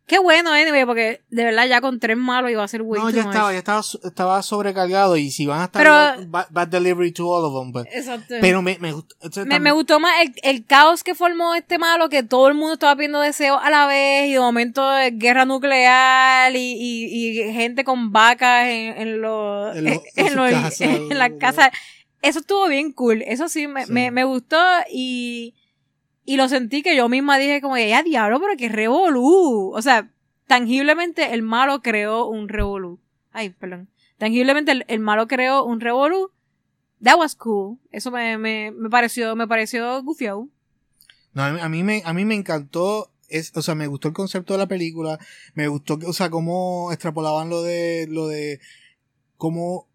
Qué bueno, anyway, porque de verdad ya con tres malos iba a ser way no, ya estaba, ya estaba, estaba sobrecargado y si van a estar Pero- bad, bad delivery to all of them, pues. Exacto. Pero me, me gustó. me, me gustó más el, el caos que formó este malo, que todo el mundo estaba pidiendo deseos a la vez, y de momento guerra nuclear, y, y, y gente con vacas en, en los, En lo- [laughs] en en, sus los- casas, casa. Eso estuvo bien cool. Eso sí, me, Sí. me, me gustó, y, y lo sentí que yo misma dije como, ya diablo, pero que revolú. O sea, tangiblemente el malo creó un revolú. Ay, perdón. Tangiblemente el, malo creó un revolú. That was cool. Eso me, me, me pareció, me pareció gufiado. No, a mí, a mí me, a mí me encantó, es, o sea, me gustó el concepto de la película, me gustó, o sea, cómo extrapolaban lo de, lo de, cómo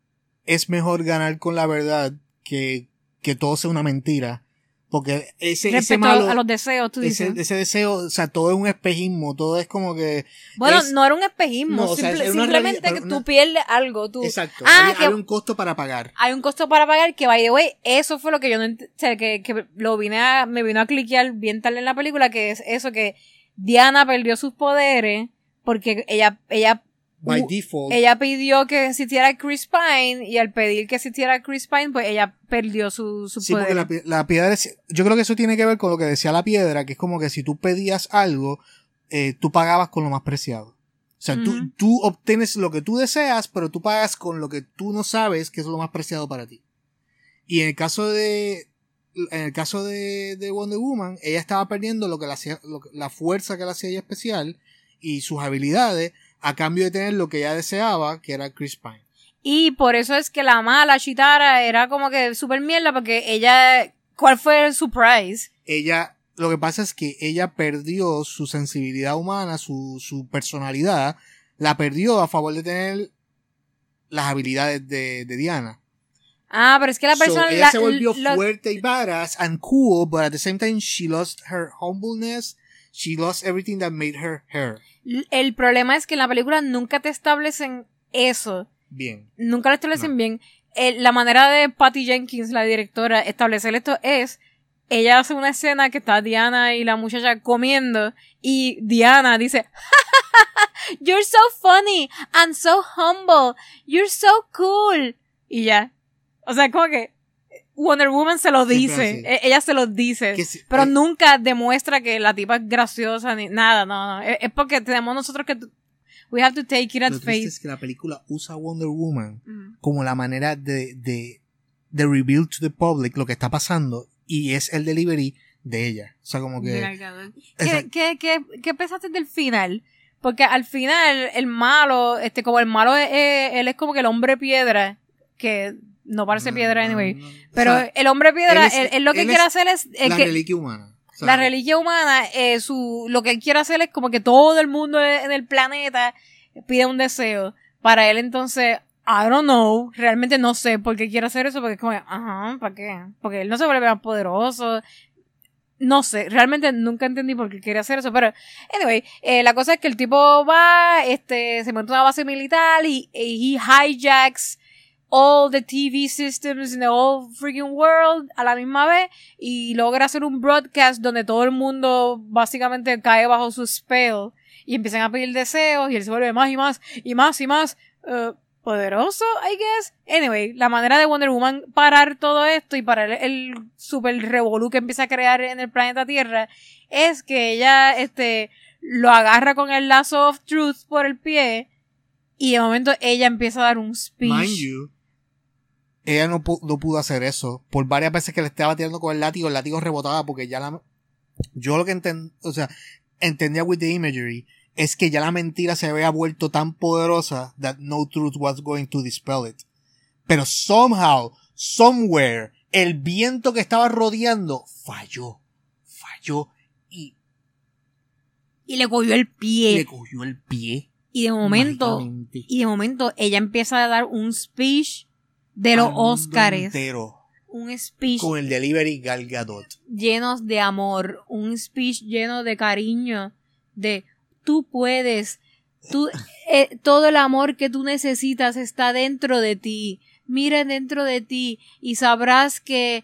es mejor ganar con la verdad que, que todo sea una mentira. Porque ese, ese Respecto malo, a los deseos, tú ese, dices. ese deseo, o sea, todo es un espejismo, todo es como que, bueno, es- no era un espejismo. No, o sea, simplemente realidad, que tú pierdes algo. Tú, exacto, Ah, que- había un costo para pagar. hay un costo para pagar que, by the way, eso fue lo que yo no o sea, que, que lo vine a, me vino a cliquear bien tarde en la película, que es eso que Diana perdió sus poderes porque ella, ella, By default, ella pidió que existiera Chris Pine y al pedir que existiera Chris Pine, pues ella perdió su, su Sí, porque poder. la, pi- la piedra, es- yo creo que eso tiene que ver con lo que decía la piedra, que es como que si tú pedías algo, eh, tú pagabas con lo más preciado. O sea, tú, tú obtienes lo que tú deseas, pero tú pagas con lo que tú no sabes que es lo más preciado para ti. Y en el caso de, en el caso de, de Wonder Woman, ella estaba perdiendo lo que la hacía, lo la fuerza que la hacía ella especial y sus habilidades a cambio de tener lo que ella deseaba, que era Chris Pine. Y por eso es que la mala Chitara era como que super mierda porque ella, ¿cuál fue el surprise? ella, lo que pasa es que ella perdió su sensibilidad humana, su, su personalidad, la perdió a favor de tener las habilidades de, de Diana. Ah, pero es que la So, persona... ella la- se volvió lo- fuerte y badass and cool, but at the same time she lost her humbleness, she lost everything that made her her. El problema es que en la película nunca te establecen eso. Bien. Nunca lo establecen No. bien. Eh, la manera de Patty Jenkins, la directora, establecer esto es, ella hace una escena que está Diana y la muchacha comiendo y Diana dice, You're so funny and so humble. You're so cool. Y ya. O sea, como que Wonder Woman se lo dice. E- Ella se lo dice. Si- pero eh, nunca demuestra que la tipa es graciosa ni nada. No, no. Es, es porque tenemos nosotros que... We have to take it at Lo face. es que la película usa Wonder Woman Ujú. como la manera de, de, de reveal to the public lo que está pasando y es el delivery de ella. O sea, como que... ¿Qué, qué, qué, qué pensaste del final? Porque al final, el malo, este, como el malo es- él es como que el hombre piedra, que no parece piedra anyway, No, no, no. pero O sea, el hombre piedra, él él, es- él lo que él quiere hacer es, es la que reliquia humana. O sea, la religión humana, eh, su, lo que él quiere hacer es como que todo el mundo en el planeta pide un deseo. Para él entonces, I don't know, realmente no sé por qué quiere hacer eso, porque es como, ajá, ¿para qué? Porque él no se vuelve más poderoso. No sé, realmente nunca entendí por qué quiere hacer eso, pero anyway, eh, la cosa es que el tipo va, este, se monta una base militar y, y he hijacks all the TV systems in the whole freaking world a la misma vez y logra hacer un broadcast donde todo el mundo básicamente cae bajo su spell y empiezan a pedir deseos y él se vuelve más y más y más y más eh, poderoso, I guess. Anyway, la manera de Wonder Woman parar todo esto y parar el super revolú que empieza a crear en el planeta Tierra es que ella este lo agarra con el lazo of truth por el pie y de momento ella empieza a dar un speech. Ella no, pu- no pudo hacer eso. Por varias veces que le estaba tirando con el látigo, el látigo rebotaba porque ya la... Yo lo que entendí, o sea, entendía with the imagery, es que ya la mentira se había vuelto tan poderosa that no truth was going to dispel it. Pero somehow, somewhere, el viento que estaba rodeando falló, falló y Y le cogió el pie. le cogió el pie. y de momento, y de momento ella empieza a dar un speech de los Óscares. Un speech con el delivery Gal Gadot. llenos de amor, un speech lleno de cariño, de tú puedes, tú, [laughs] eh, todo el amor que tú necesitas está dentro de ti. Mira dentro de ti y sabrás que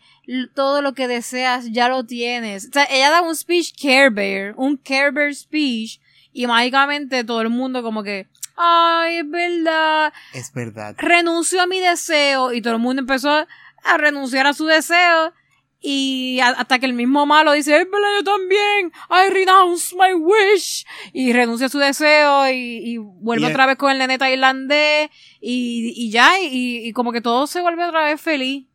todo lo que deseas ya lo tienes. O sea, ella da un speech Care Bear, un Care Bear speech y mágicamente todo el mundo como que, ay, es verdad, Es verdad. renuncio a mi deseo y todo el mundo empezó a renunciar a su deseo y hasta que el mismo malo dice, es verdad, yo también, I renounce my wish y renuncia a su deseo y, y vuelve Y- otra vez con el nene tailandés y, y ya, y, y como que todo se vuelve otra vez feliz.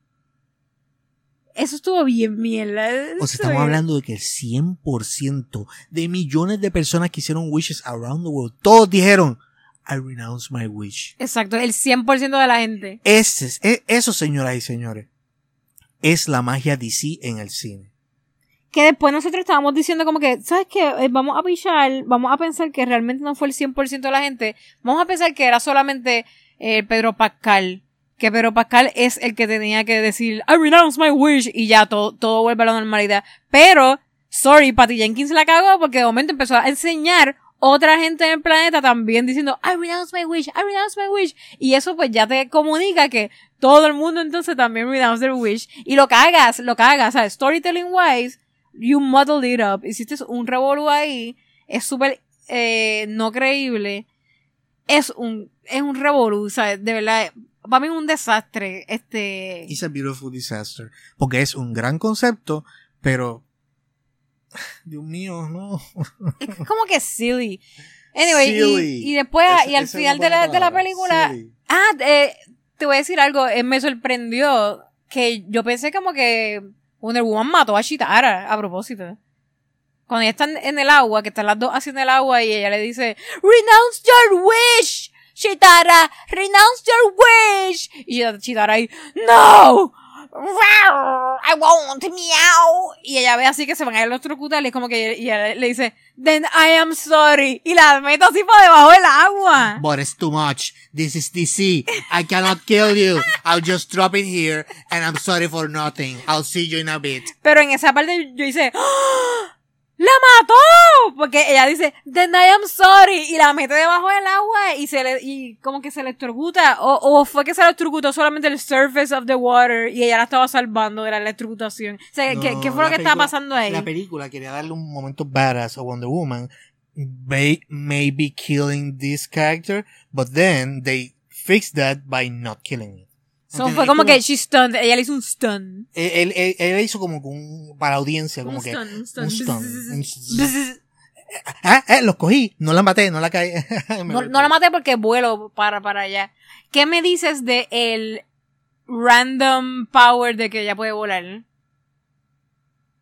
Eso estuvo bien mierda. O sea, estamos hablando de que el 100% de millones de personas que hicieron wishes around the world, todos dijeron, I renounce my wish. Exacto, el 100% de la gente. Ese es, e- eso, señoras y señores, es la magia DC en el cine. que después nosotros estábamos diciendo como que, ¿sabes qué? Eh, Vamos a pichar, vamos a pensar que realmente no fue el 100% de la gente, vamos a pensar que era solamente eh, Pedro Pascal, que Pedro Pascal es el que tenía que decir, I renounce my wish, y ya todo, todo vuelve a la normalidad. Pero, sorry, Patty Jenkins la cagó porque de momento empezó a enseñar otra gente en el planeta también diciendo, I renounce my wish, I renounce my wish. Y eso pues ya te comunica que todo el mundo entonces también renounce their wish. Y lo cagas, lo cagas, ¿sabes? Storytelling wise, you muddled it up. Hiciste un revolú ahí. Es súper eh, no creíble. Es un, es un revolú, ¿sabes? De verdad, para mí es un desastre. Este. It's a beautiful disaster. Porque es un gran concepto, pero... Dios mío, no. [laughs] Es como que silly. Anyway, Silly. Y, y después, y al final de la, de la película, silly. Ah, eh, te voy a decir algo, eh, me sorprendió que yo pensé como que Wonder Woman mató a Chitara a propósito. Cuando ella está en, el agua, que están las dos en el agua y ella le dice, Renounce your wish, Chitara, renounce your wish. Y Chitara ahí, No, I won't, meow. Y ella ve así que se van a trucutas y es como que y ella le dice, Then I am sorry. Y la meto así por debajo del agua. But it's too much. This is DC. I cannot kill you. I'll just drop it here and I'm sorry for nothing. I'll see you in a bit. Pero en esa parte yo hice, ¡Ah! ¡La mató! Porque ella dice, Then I am sorry. Y la mete debajo del agua y se le, y como que se electrocuta. O, o fue que se electrocutó solamente el surface of the water y ella la estaba salvando de la electrocutación. O sea, ¿qué, No, qué fue lo que estaba pasando ahí? La película quería darle un momento badass a Wonder Woman. May, maybe killing this character, but then they fixed that by not killing it. Fue como que she stunned. Ella le hizo un stun. Él, él, él- él hizo como un, para audiencia, como un que. stun, un stun. un stun, un bzzz. Ah, eh, los cogí, no la maté, no la caí. [laughs] No, no la maté porque vuelo para, para allá. ¿Qué me dices de el random power de que ella puede volar?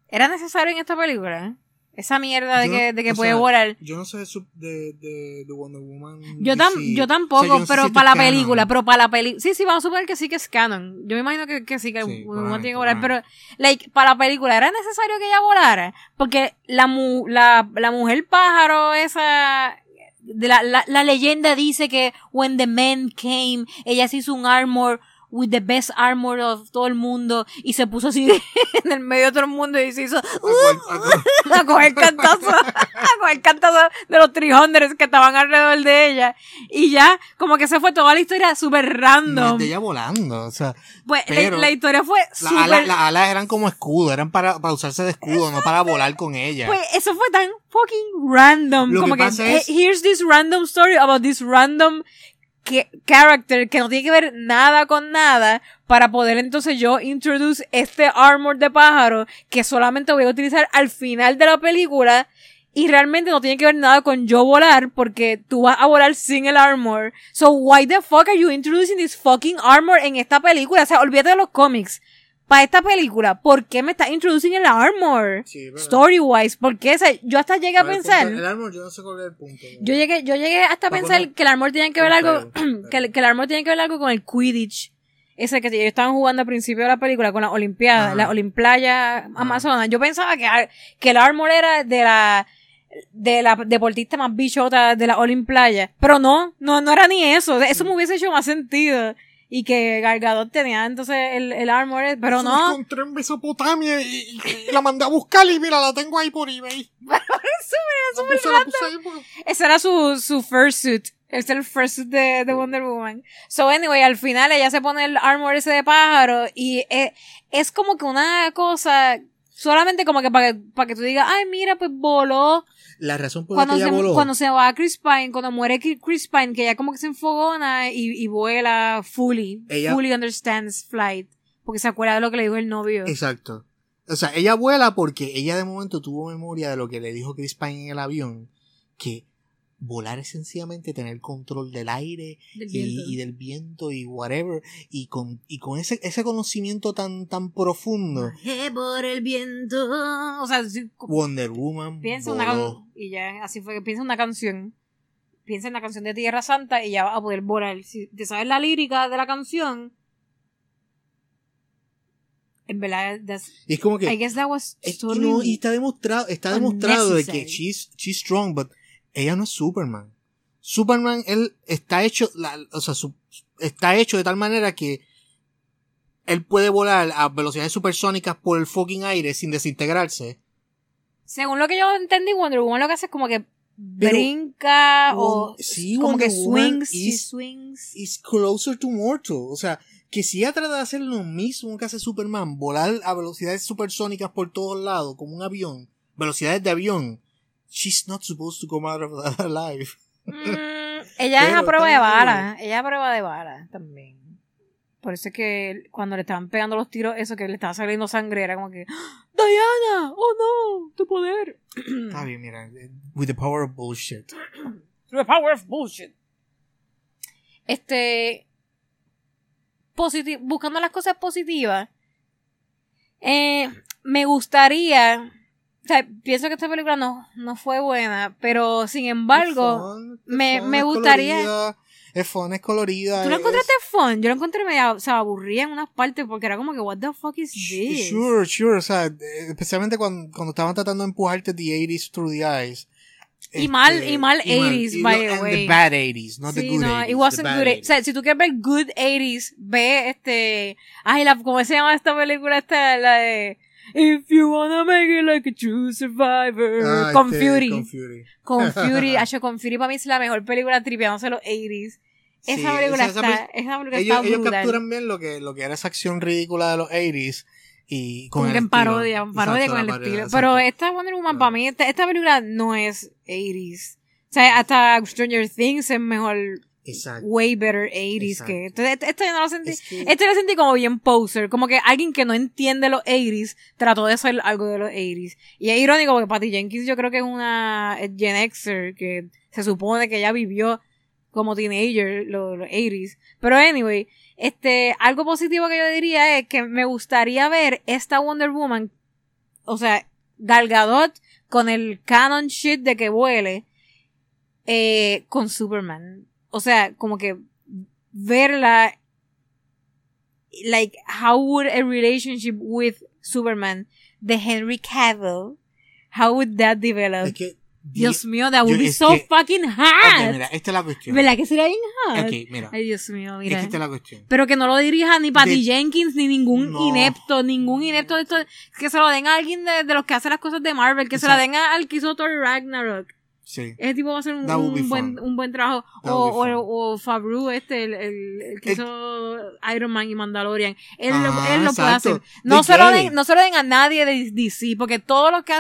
¿Era necesario en esta película? Esa mierda de Yo- que, de que puede sea, volar. Yo no sé de, de, de Wonder Woman. Yo, tam- yo O sea, tampoco, yo no sé pero si para la canon. película, pero para la película. Sí, sí, vamos a suponer que sí que es canon. Yo me imagino que, que sí, que Sí, uno tiene que volar, pero, like, para la película, ¿era necesario que ella volara? Porque la, mu la, la mujer pájaro, esa, de la, la, la leyenda dice que when the men came, ella se hizo un armor with the best armor of todo el mundo y se puso así [laughs] en el medio de todo el mundo y se hizo cual- a coger cantazo, a coger cantazo de los 300 que estaban alrededor de ella. Y ya, como que se fue toda la historia súper random. de ella volando, o sea, Pues la- pero la, historia fue las alas, las alas eran como escudo, eran para, para usarse de escudo, no para volar con ella. Pues eso fue tan fucking random. Lo como que que, es- here's this random story about this random que- character que no tiene que ver nada con nada para poder entonces yo introduce este armor de pájaro que solamente voy a utilizar al final de la película y realmente no tiene que ver nada con yo volar porque tú vas a volar sin el armor. So why the fuck are you introducing this fucking armor en esta película? O sea, olvídate de los cómics. Para esta película, ¿por qué me estás introduciendo el armor? Sí, es verdad. Story wise, ¿por qué? O sea, yo hasta llegué a ¿Cuál es el pensar. punto? El armor, yo no sé cuál es el punto. Yo llegué, yo llegué hasta a pensar poner- que el armor tiene que ver algo, [clears throat] que, el- que el armor tiene que ver algo con el Quidditch. Ese que ellos estaban jugando al principio de la película con las Olimpiadas, Ajá. la Olimplaya Amazonas. Yo pensaba que, que el armor era de la, de la deportista más bichota de la Olimplaya. Pero no, no, no era ni eso. Eso me hubiese hecho más sentido. Y que Gargadot tenía entonces el, el armor, pero Eso la no. encontré en Mesopotamia y, y la mandé a buscar y mira, la tengo ahí por eBay. [laughs] La puse, la puse ahí por- Ese era su, su first suit. Ese era el first suit de, de Wonder Woman. So, anyway, al final ella se pone el armor ese de pájaro y es, es como que una cosa, solamente como que para que, para que tú digas, ay, mira, pues voló. La razón por la que ella se, voló. cuando se va a Chris Pine, cuando muere Chris Pine, que ella como que se enfogona y, y vuela fully, Ella- fully understands flight. Porque se acuerda de lo que le dijo el novio. Exacto. O sea, ella vuela porque ella de momento tuvo memoria de lo que le dijo Chris Pine en el avión, que volar es sencillamente tener control del aire del y, del viento y whatever, y con, y con ese, ese conocimiento tan, tan profundo, por el viento. O sea, Wonder Woman Piensa una voló. can- y ya, así fue que piensa una canción. Piensa en la canción de Tierra Santa y ya vas a poder volar. Si te sabes la lírica de la canción, en verdad, Y es como que... I guess that was totally no, y está demostrado, está demostrado de que she's, she's strong, but ella no es Superman. Superman, él está hecho, la- o sea, su- está hecho de tal manera que él puede volar a velocidades supersónicas por el fucking aire sin desintegrarse. Según lo que yo entendí, Wonder Woman lo que hace es como que brinca o sí, como que Wonder swings, is- swings. Is closer to mortal. O sea, que si ella trata de hacer lo mismo que hace Superman, volar a velocidades supersónicas por todos lados, como un avión, velocidades de avión, she's not supposed to come out of that [laughs] alive. Mm, ella es a prueba de está bala. Ella es a prueba de bala también. Por eso es que cuando le estaban pegando los tiros, eso que le estaba saliendo sangre, era como que, ¡Ah! Diana, oh no, tu poder. [clears throat] Está bien, mira, with the power of bullshit. [clears throat] The power of bullshit. Este, buscando las cosas positivas, eh, me gustaría, o sea, pienso que esta película no, no fue buena, pero sin embargo, Es fun, es me- fun, me gustaría- colorida, Es fun, es colorida. ¿Tú lo es- encontraste fun? Yo lo encontré medio, o sea, aburrida en unas partes porque era como que, what the fuck is this? Sure, sure. O sea, especialmente cuando, cuando estaban tratando de empujarte the 80s through the eyes. Y mal- y mal 80s, y by lo- the and way. The bad 80s, not the Sí, good no, 80s. it wasn't the good. 80s. O sea, si tú quieres ver good 80s, ve este. Ay, la, ¿cómo se llama esta película? Esta, la de. If you wanna make it like a true survivor. Ah, con este, Fury. Con Fury. Con [laughs] Fury. Acho, con Fury para mí es la mejor película tripeándose los 80s. Esa Sí, película esa- esa está. pel- esa película Ellos, está ellos capturan bien lo que, lo que era esa acción ridícula de los 80s y con el en parodia, en parodia Exacto, con el parodia, estilo. exacto. Pero esta Wonder Woman, Claro. para mí, esta, esta película no es 80s. O sea, hasta Stranger Things es mejor, Exacto. way better 80s que. Entonces, esto yo no lo sentí. Es que- Este lo sentí como bien poser, como que alguien que no entiende los 80s trató de hacer algo de los 80s. Y es irónico porque Patty Jenkins yo creo que es una Gen Xer que se supone que ella vivió como teenager los, los 80s. Pero anyway, este, algo positivo que yo diría es que me gustaría ver esta Wonder Woman, o sea, Gal Gadot con el canon shit de que vuele, eh, con Superman. O sea, como que verla like how would a relationship with Superman de Henry Cavill how would that develop Es que. Dios mío that would yo- be es so que- fucking hot mira, esta es la cuestión. ¿verdad que sería bien hot? Mira. ay Dios mío Es mira que esta es la cuestión. pero que no lo dirija ni Patty De- Jenkins ni ningún No. inepto ningún inepto de estos que se lo den a alguien de, de los que hace las cosas de Marvel que se la den a- al que hizo Thor Ragnarok Sí. ese tipo va a hacer un, buen, un buen trabajo. O, o, o Favreau, este, el, el, el que El- hizo Iron Man y Mandalorian. Él, lo, él lo puede hacer. No se, lo den, no se lo den a nadie de DC, porque todo lo que,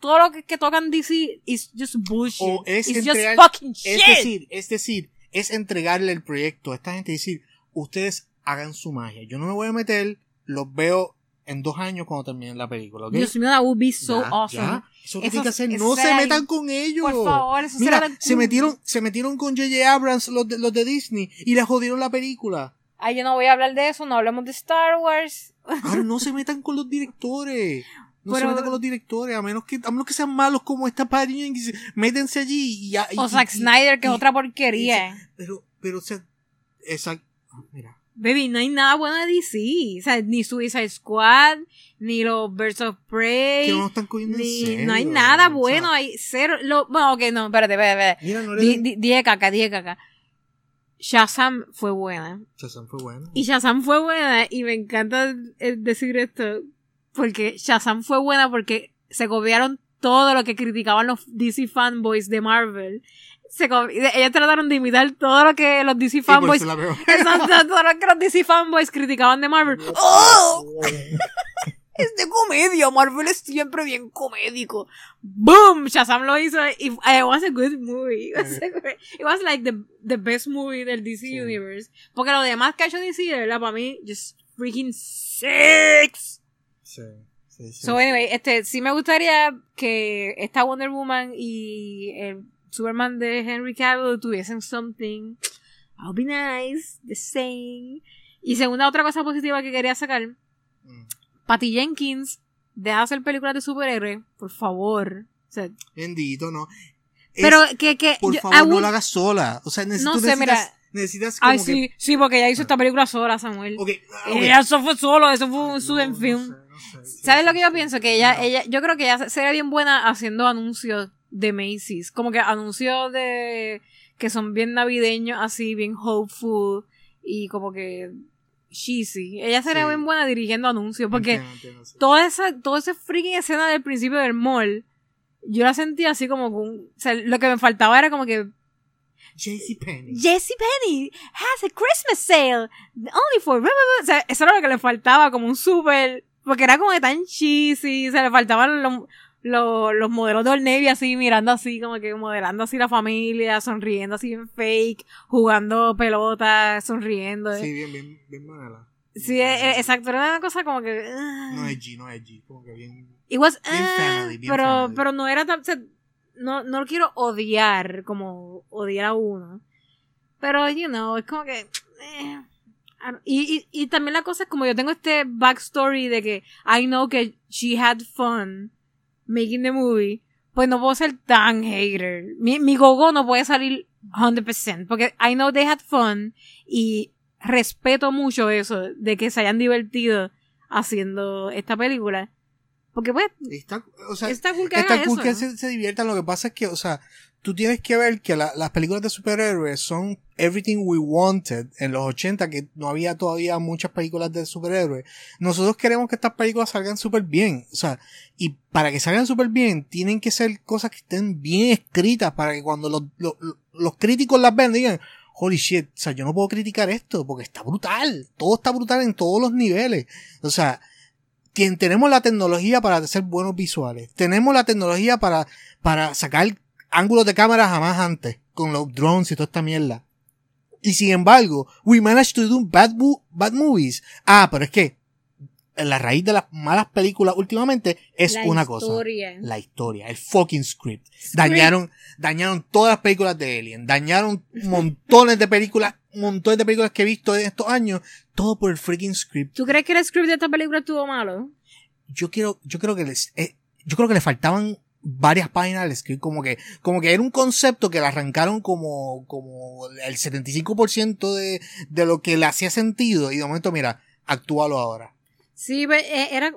todo lo que, que tocan DC is just bullshit. O es It's just fucking shit. Es decir, es decir, es entregarle el proyecto a esta gente y decir, ustedes hagan su magia. Yo no me voy a meter, los veo en dos años cuando terminen la película, ¿ok? Dios mío, that would be so Ya, awesome. ya. Eso que Eso- que hacer, no se metan con ellos. Por favor, eso Mira, será la- se metieron, se metieron con J.J. Abrams los de, los de Disney y le jodieron la película. Ay, yo no voy a hablar de eso, no hablemos de Star Wars. Ahora no se metan con los directores. No se metan con los directores, a menos que, a menos que sean malos como esta Jenkins. Métense allí y y- O Zack y- Snyder, que es otra porquería. Pero, pero, o sea, esa, ah, mira. Baby, no hay nada bueno de DC. O sea, ni Suicide Squad, ni los Birds of Prey. Que no están cogiendo en ni- serio, no hay nada o sea, bueno, hay cero. Lo, bueno, ok, no, espérate, espérate, espérate. Mira, no Di- le di- Dije caca, dije caca. Shazam fue buena. Shazam fue bueno. Y Shazam fue buena, y me encanta eh, decir esto, porque Shazam fue buena porque se copiaron todo lo que criticaban los DC fanboys de Marvel. Se ellos trataron de imitar todo lo que los DC Sí, fanboys eso la veo. [laughs] Exacto, todo lo que los DC fanboys criticaban de Marvel. ¡Oh! Es de comedia, Marvel es siempre bien comédico. ¡Boom! Shazam lo hizo y it was a good movie. It was, a great- it was like the, the best movie del DC Sí. Universe. Porque lo demás que ha hecho DC, de verdad, para mí, just freaking six. Sí, sí, sí. So anyway, este, sí me gustaría que esta Wonder Woman y el Superman de Henry Cavill tuviesen something. I'll be nice, the same. Y segunda otra cosa positiva que quería sacar, Mm. Patty Jenkins, deja de hacer películas de superhéroes, por favor. O sea, Bendito, no. Es- pero que, que, por yo- favor, no la hagas sola. O sea, neces- No sé, necesitas, mira. necesitas como Ay, que- sí, sí, porque ella hizo esta película sola, Samuel. Ok, ah, ok. Ella eso fue solo, eso fue un No, student no film. sé, no sé. Sí, ¿Sabes sí, lo que yo sí. pienso? Que ella, ella, yo creo que ella sería bien buena haciendo anuncios de Macy's. Como que anuncios de, que son bien navideños, así, bien hopeful, y como que cheesy. Ella sería Sí. bien buena dirigiendo anuncios, porque Entiendo, entiendo, sí. toda esa, toda esa freaking escena del principio del mall, yo la sentía así como o sea, lo que me faltaba era como que, JCPenney. Jessie Penny has a Christmas sale only for blah, blah, blah". o sea eso era lo que le faltaba como un super porque era como que tan cheesy se le faltaban los, los, los modelos de Navy así mirando así como que modelando así la familia sonriendo así en fake jugando pelota sonriendo Sí, bien, bien, bien mala. Sí, eh, eh, exacto era una cosa como que ah. No es G, no es G. Como que bien. It was, Bien ah, family, bien pero, family. pero no era tan, o sea, no, no lo quiero odiar como odiar a uno. Pero, you know, es como que, eh, don't- y, y, y también la cosa es como yo tengo este backstory de que I know que she had fun making the movie, pues no puedo ser tan hater. Mi, mi gogo no puede salir 100%, porque I know they had fun y respeto mucho eso de que se hayan divertido haciendo esta película. Porque pues, Está, o sea, está cool que está cool eso. que se, se diviertan. Lo que pasa es que, o sea, tú tienes que ver que la- las películas de superhéroes son everything we wanted en los 80, que no había todavía muchas películas de superhéroes. Nosotros queremos que estas películas salgan súper bien. O sea, y para que salgan súper bien, tienen que ser cosas que estén bien escritas para que cuando los, los, críticos las vean digan, holy shit, o sea, yo no puedo criticar esto porque está brutal. Todo está brutal en todos los niveles. O sea, tenemos la tecnología para hacer buenos visuales. Tenemos la tecnología para, para sacar ángulos de cámara jamás antes, con los drones y toda esta mierda. Y sin embargo, we managed to do bad, mo- bad movies. Ah, pero es que la raíz de las malas películas últimamente es La una cosa. historia. La historia, el fucking script. Dañaron, dañaron todas las películas de Alien, dañaron montones de películas, montones de películas que he visto en estos años, todo por el freaking script ¿Tú crees que el script de esta película estuvo malo? yo quiero, yo creo que les, eh, yo creo que le faltaban varias páginas script, como que, como que era un concepto que le arrancaron como, como el 75% de, de lo que le hacía sentido y de momento, mira, actúalo ahora. Sí, eh, era.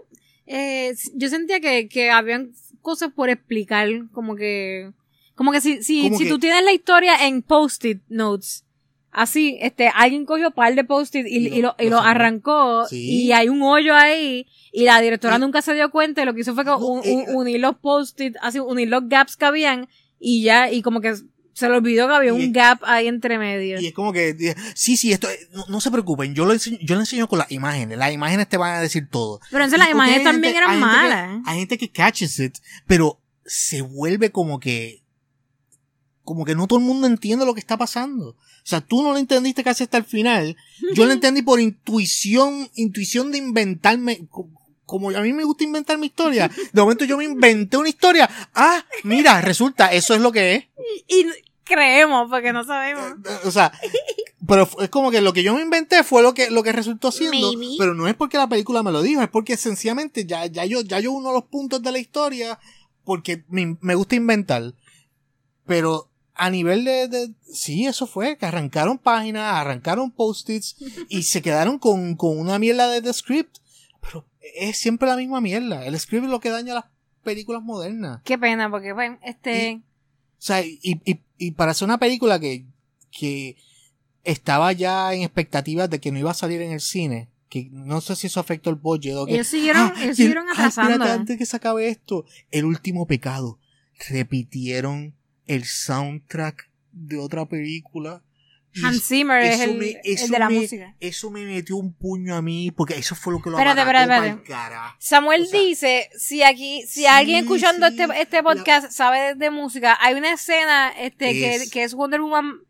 eh, yo sentía que, que habían cosas por explicar, como que. Como que si, si, Como si que- tú tienes la historia en post-it notes, así, este, alguien cogió un par de post-it y, Y lo- y lo, y arrancó, Sí. y hay un hoyo ahí, y la directora nunca se dio cuenta, y lo que hizo fue que No, un- eh, un- unir los post-it, así, unir los gaps que habían, y ya, y como que se le olvidó que había un gap ahí entre medio. Y es como que, eh, sí, sí, esto, eh, no, no se preocupen, yo lo enseño, yo lo enseño con las imágenes, las imágenes te van a decir todo. Pero entonces las imágenes también gente- eran hay gente que- malas. hay gente que catches it, pero se vuelve como que, como que no todo el mundo entiende lo que está pasando. O sea, tú no lo entendiste casi hasta el final. Yo lo [laughs] entendí por intuición, intuición de inventarme, co- como a mí me gusta inventar mi historia. De momento yo me inventé una historia. Ah, mira, resulta, eso es lo que es. Y creemos, porque no sabemos. O sea, pero es como que lo que yo me inventé fue lo que, lo que resultó siendo. Maybe. Pero no es porque la película me lo dijo, es porque sencillamente ya, ya yo, ya yo uno los puntos de la historia porque me, me gusta inventar. Pero a nivel de, de- sí, eso fue, que arrancaron páginas, arrancaron post-its y se quedaron con, con una mierda de, de script. Pero es siempre la misma mierda. El script es lo que daña las películas modernas. Qué pena, porque, pues, este. O sea, y, y, y para hacer una película que, que estaba ya en expectativas de que no iba a salir en el cine, que no sé si eso afectó el budget o que... Ellos siguieron, Ah, ellos siguieron atrasando. antes que se acabe esto, el último pecado. Repitieron el soundtrack de otra película. Hans Zimmer es el, me- el de la me- música. Eso me metió un puño a mí, porque eso fue lo que lo Espérate, espérate, cara. Samuel O sea, dice, si aquí, si alguien sí, escuchando sí, este, este podcast sabe de música, hay una escena, este, que, Es- que es Wonder Woman,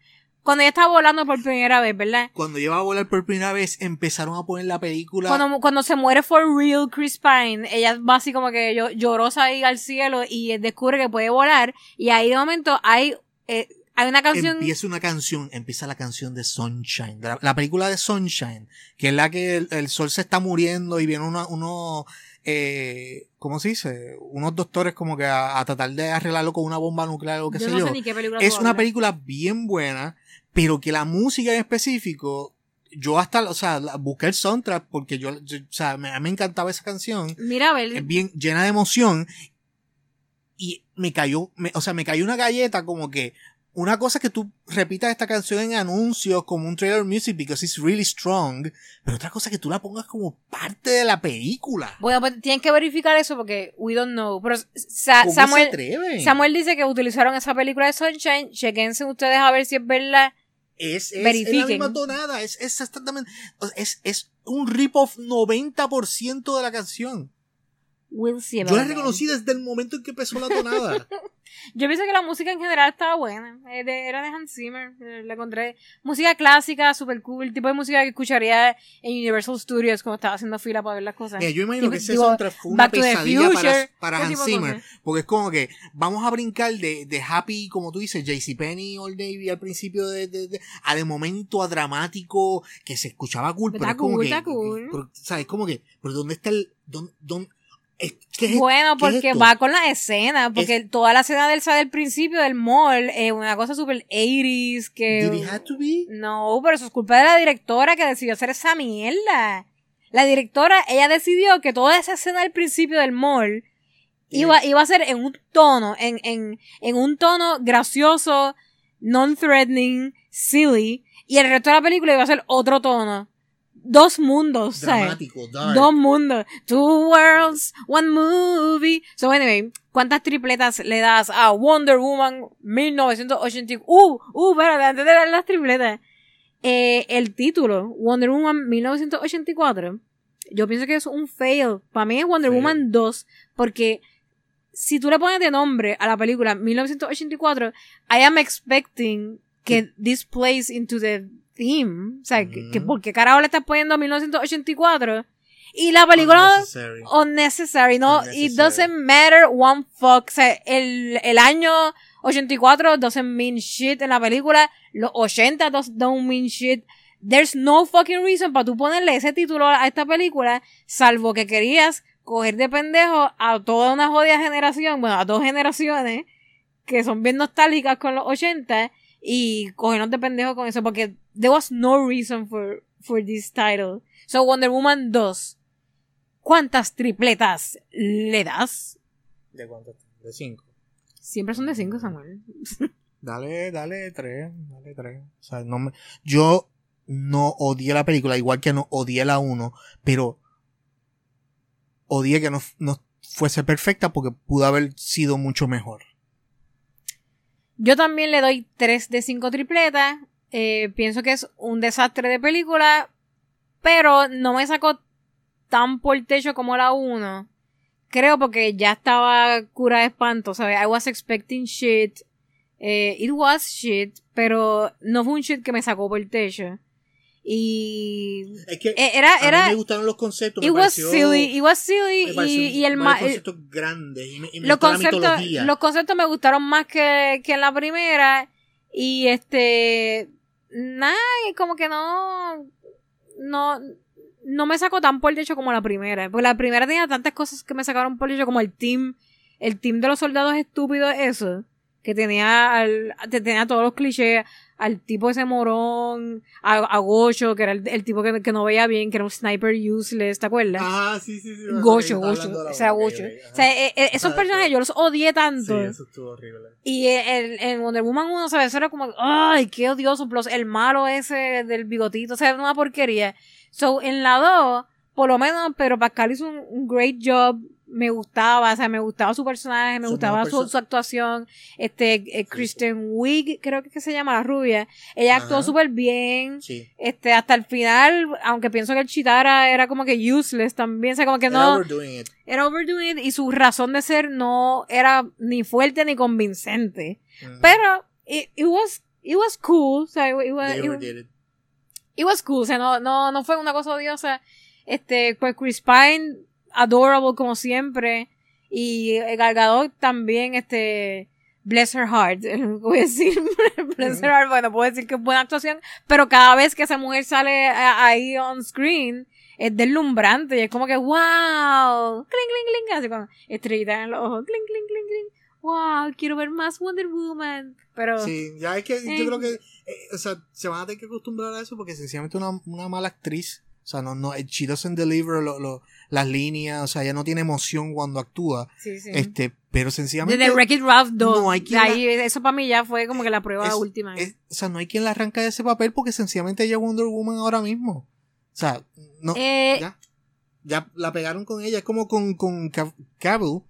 cuando ella está volando por primera vez, ¿verdad? Cuando iba a volar por primera vez, empezaron a poner la película... Cuando, cuando se muere for real Chris Pine, ella va así como que llo- llorosa ahí al cielo y descubre que puede volar, y ahí de momento hay, eh, hay una canción, empieza una canción, empieza la canción de Sunshine, de la, la película de Sunshine, que es la que el, el sol se está muriendo y viene uno, uno eh, ¿cómo se dice? Unos doctores como que a, a tratar de arreglarlo con una bomba nuclear o qué yo sé no yo. sé ni qué película Es una película bien buena, pero que la música en específico, yo hasta, o sea, busqué el soundtrack porque yo, yo- o sea, me, me encantaba esa canción Mira, a ver, es bien llena de emoción y me cayó, me- o sea, me cayó una galleta como que una cosa es que tú repitas esta canción en anuncios como un trailer music because it's really strong, pero otra cosa es que tú la pongas como parte de la película. bueno, pues tienen que verificar eso porque we don't know, pero Sa- ¿Cómo Samuel, se? Samuel dice que utilizaron esa película de Sunshine. Chequense ustedes a ver si es verdad. Es, es, es la misma tonada, es, es exactamente, es, es un rip-off 90% de la canción. We'll see Yo la reconocí desde el momento en que empezó la tonada. [laughs] [laughs] Yo pienso que la música en general estaba buena. Eh, era de Hans Zimmer. eh, La encontré. Música clásica, super cool. El tipo de música que escucharía en Universal Studios cuando estaba haciendo fila para ver las cosas. Mira, yo imagino que ese soundtrack fue una pesadilla para, Future, para Hans tipo Zimmer. Porque es como que vamos a brincar de, de happy, como tú dices, JCPenney All Navy al principio de, de, de- a de momento a dramático, que se escuchaba cool, pero Está es como cool, que, está cool. pero, ¿sabes? Como que, pero ¿dónde está el, dónde, dónde, qué Bueno, qué es porque va con la escena, porque toda la escena del del principio del mall es una cosa super 80s que... Did it have to be? No, pero eso es culpa de la directora que decidió hacer esa mierda. La directora, ella decidió que toda esa escena del principio del mall iba, iba a ser en un tono, en, en, en un tono gracioso, non-threatening, silly, y el resto de la película iba a ser otro tono. Dos mundos, ¿sabes? Dramático. Dos mundos. Two worlds, one movie. So anyway, ¿cuántas tripletas le das a Wonder Woman 1980? Uh, uh, espérate, antes de dar las tripletas. Eh, el título, Wonder Woman 1984, yo pienso que es un fail. Para mí es Wonder Fail. Woman 2, porque si tú le pones de nombre a la película 1984, I am expecting que this plays into the theme. O sea, que, que. ¿por qué carajo le estás poniendo 1984? Y la película Unnecessary. unnecessary, no, it doesn't matter one fuck. O sea, el, el año 84 doesn't mean shit en la película, los 80 dos- don't mean shit. There's no fucking reason para tú ponerle ese título a esta película, salvo que querías coger de pendejo a toda una jodida generación, bueno, a dos generaciones que son bien nostálgicas con los 80 y cogernos de pendejo con eso, porque there was no reason for, for this title. So Wonder Woman 2. ¿Cuántas tripletas le das? ¿De cuánto? De cinco. Siempre son de 5, Samuel. [laughs] Dale, dale tres, dale tres. O sea, no me, yo no odié la película, igual que no odié la uno, pero odié que no, no fuese perfecta porque pudo haber sido mucho mejor. Yo también le doy 3 de 5 tripletas. Eh, pienso que es un desastre de película, pero no me sacó tan por techo como la 1. Creo porque ya estaba cura de espanto, ¿sabes? I was expecting shit. Eh, it was shit, pero no fue un shit que me sacó por el techo. Y Es que eh, era, a mí era, me gustaron los conceptos, it me was pareció, silly, it was silly me pareció y, y el ma- conceptos grandes y me, y me los conceptos, los conceptos me gustaron más que, que en la primera. Y este, nada, como que no, no, no me sacó tan por el techo como la primera. Porque la primera tenía tantas cosas que me sacaron por el techo como el team, el team de los soldados estúpidos, eso. Que tenía al, te- tenía todos los clichés, al tipo ese morón, a, a Gocho, que era el, el tipo que, que no veía bien, que era un sniper useless, ¿te acuerdas? Ah, sí, sí, sí. Gocho, Gocho, o sea, Gocho. O sea, eh, eh, esos personajes yo los odié Sí, tanto. eso estuvo horrible. Y en, en Wonder Woman 1, ¿sabes? Eso era como, ay, qué odioso. Plus, el malo ese del bigotito, o sea, era una porquería. So, en la 2, por lo menos, pero Pascal hizo un, un great job. Me gustaba, o sea, me gustaba su personaje, me Su gustaba su, su actuación. Este, eh, Kristen Wiig, creo que, es que se llama la rubia. Ella actuó súper bien. Sí. Este, hasta el final, aunque pienso que el Chitara era como que useless también, o sea, como que Era no overdoing it. era overdoing it y su razón de ser no era ni fuerte ni convincente. Pero it, it was it was cool, o sea, it, it was, it. it was cool, o sea, no no no fue una cosa odiosa. Este, pues Chris Pine adorable como siempre y Gal Gadot también este Bless her heart, [laughs] voy a decir, [laughs] bless her heart, bueno, puedo decir que es buena actuación, pero cada vez que esa mujer sale a- ahí on screen, es deslumbrante y es como que wow, clink, clink, clink, así con estrellitas en los ojos, clink, clink, clink, clink, wow, quiero ver más Wonder Woman, pero Sí, ya es que Eh. yo creo que, eh, o sea, se van a tener que acostumbrar a eso porque sencillamente una, una mala actriz, o sea, no, no, she doesn't deliver lo, lo- las líneas, o sea, ella no tiene emoción cuando actúa, sí, sí. este, pero sencillamente, Desde Wreck-It Ralph 2, No hay quien ahí, eso para mí ya fue como que la prueba es- última. es- o sea, no hay quien la arranca de ese papel porque sencillamente ella es Wonder Woman ahora mismo, o sea, no, Eh, ya, ya la pegaron con ella, es como con, con Cavill,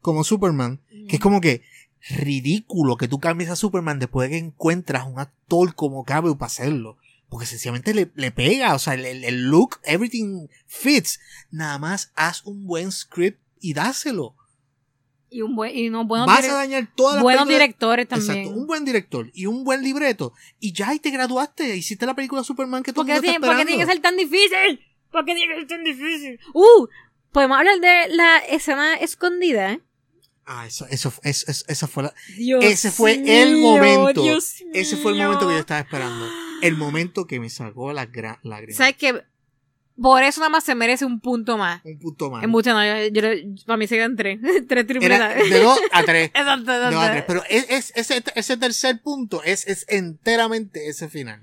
como Superman, que es como que ridículo que tú cambies a Superman después de que encuentras un actor como Cavill para hacerlo. Porque sencillamente le, le pega, o sea, el, el- look, everything fits. Nada más haz un buen script y dáselo. y un buen, y unos buenos, Vas a dañar todas las buenos directores también. Exacto, un buen director y un buen libreto. Y ya, y te graduaste, hiciste la película Superman que todo ¿Por el qué, mundo está tiene, por qué tiene que ser tan difícil? ¿Por qué tiene que ser tan difícil? Uh, podemos hablar de la escena escondida, ¿eh? Ah, eso, eso, eso, eso- esa fue la, Dios ese fue mío, el momento. Dios ese fue el momento que yo estaba esperando. El momento que me sacó gra- lágrimas. ¿Sabes qué? Por eso nada más se merece un punto más. Un punto más. En mucho no, yo, yo- para mí se quedan tres. [laughs] tres tripletas. de 2 a 3. [laughs] Exacto, De dos a tres. Pero es, es- ese, ese tercer punto es, es enteramente ese final.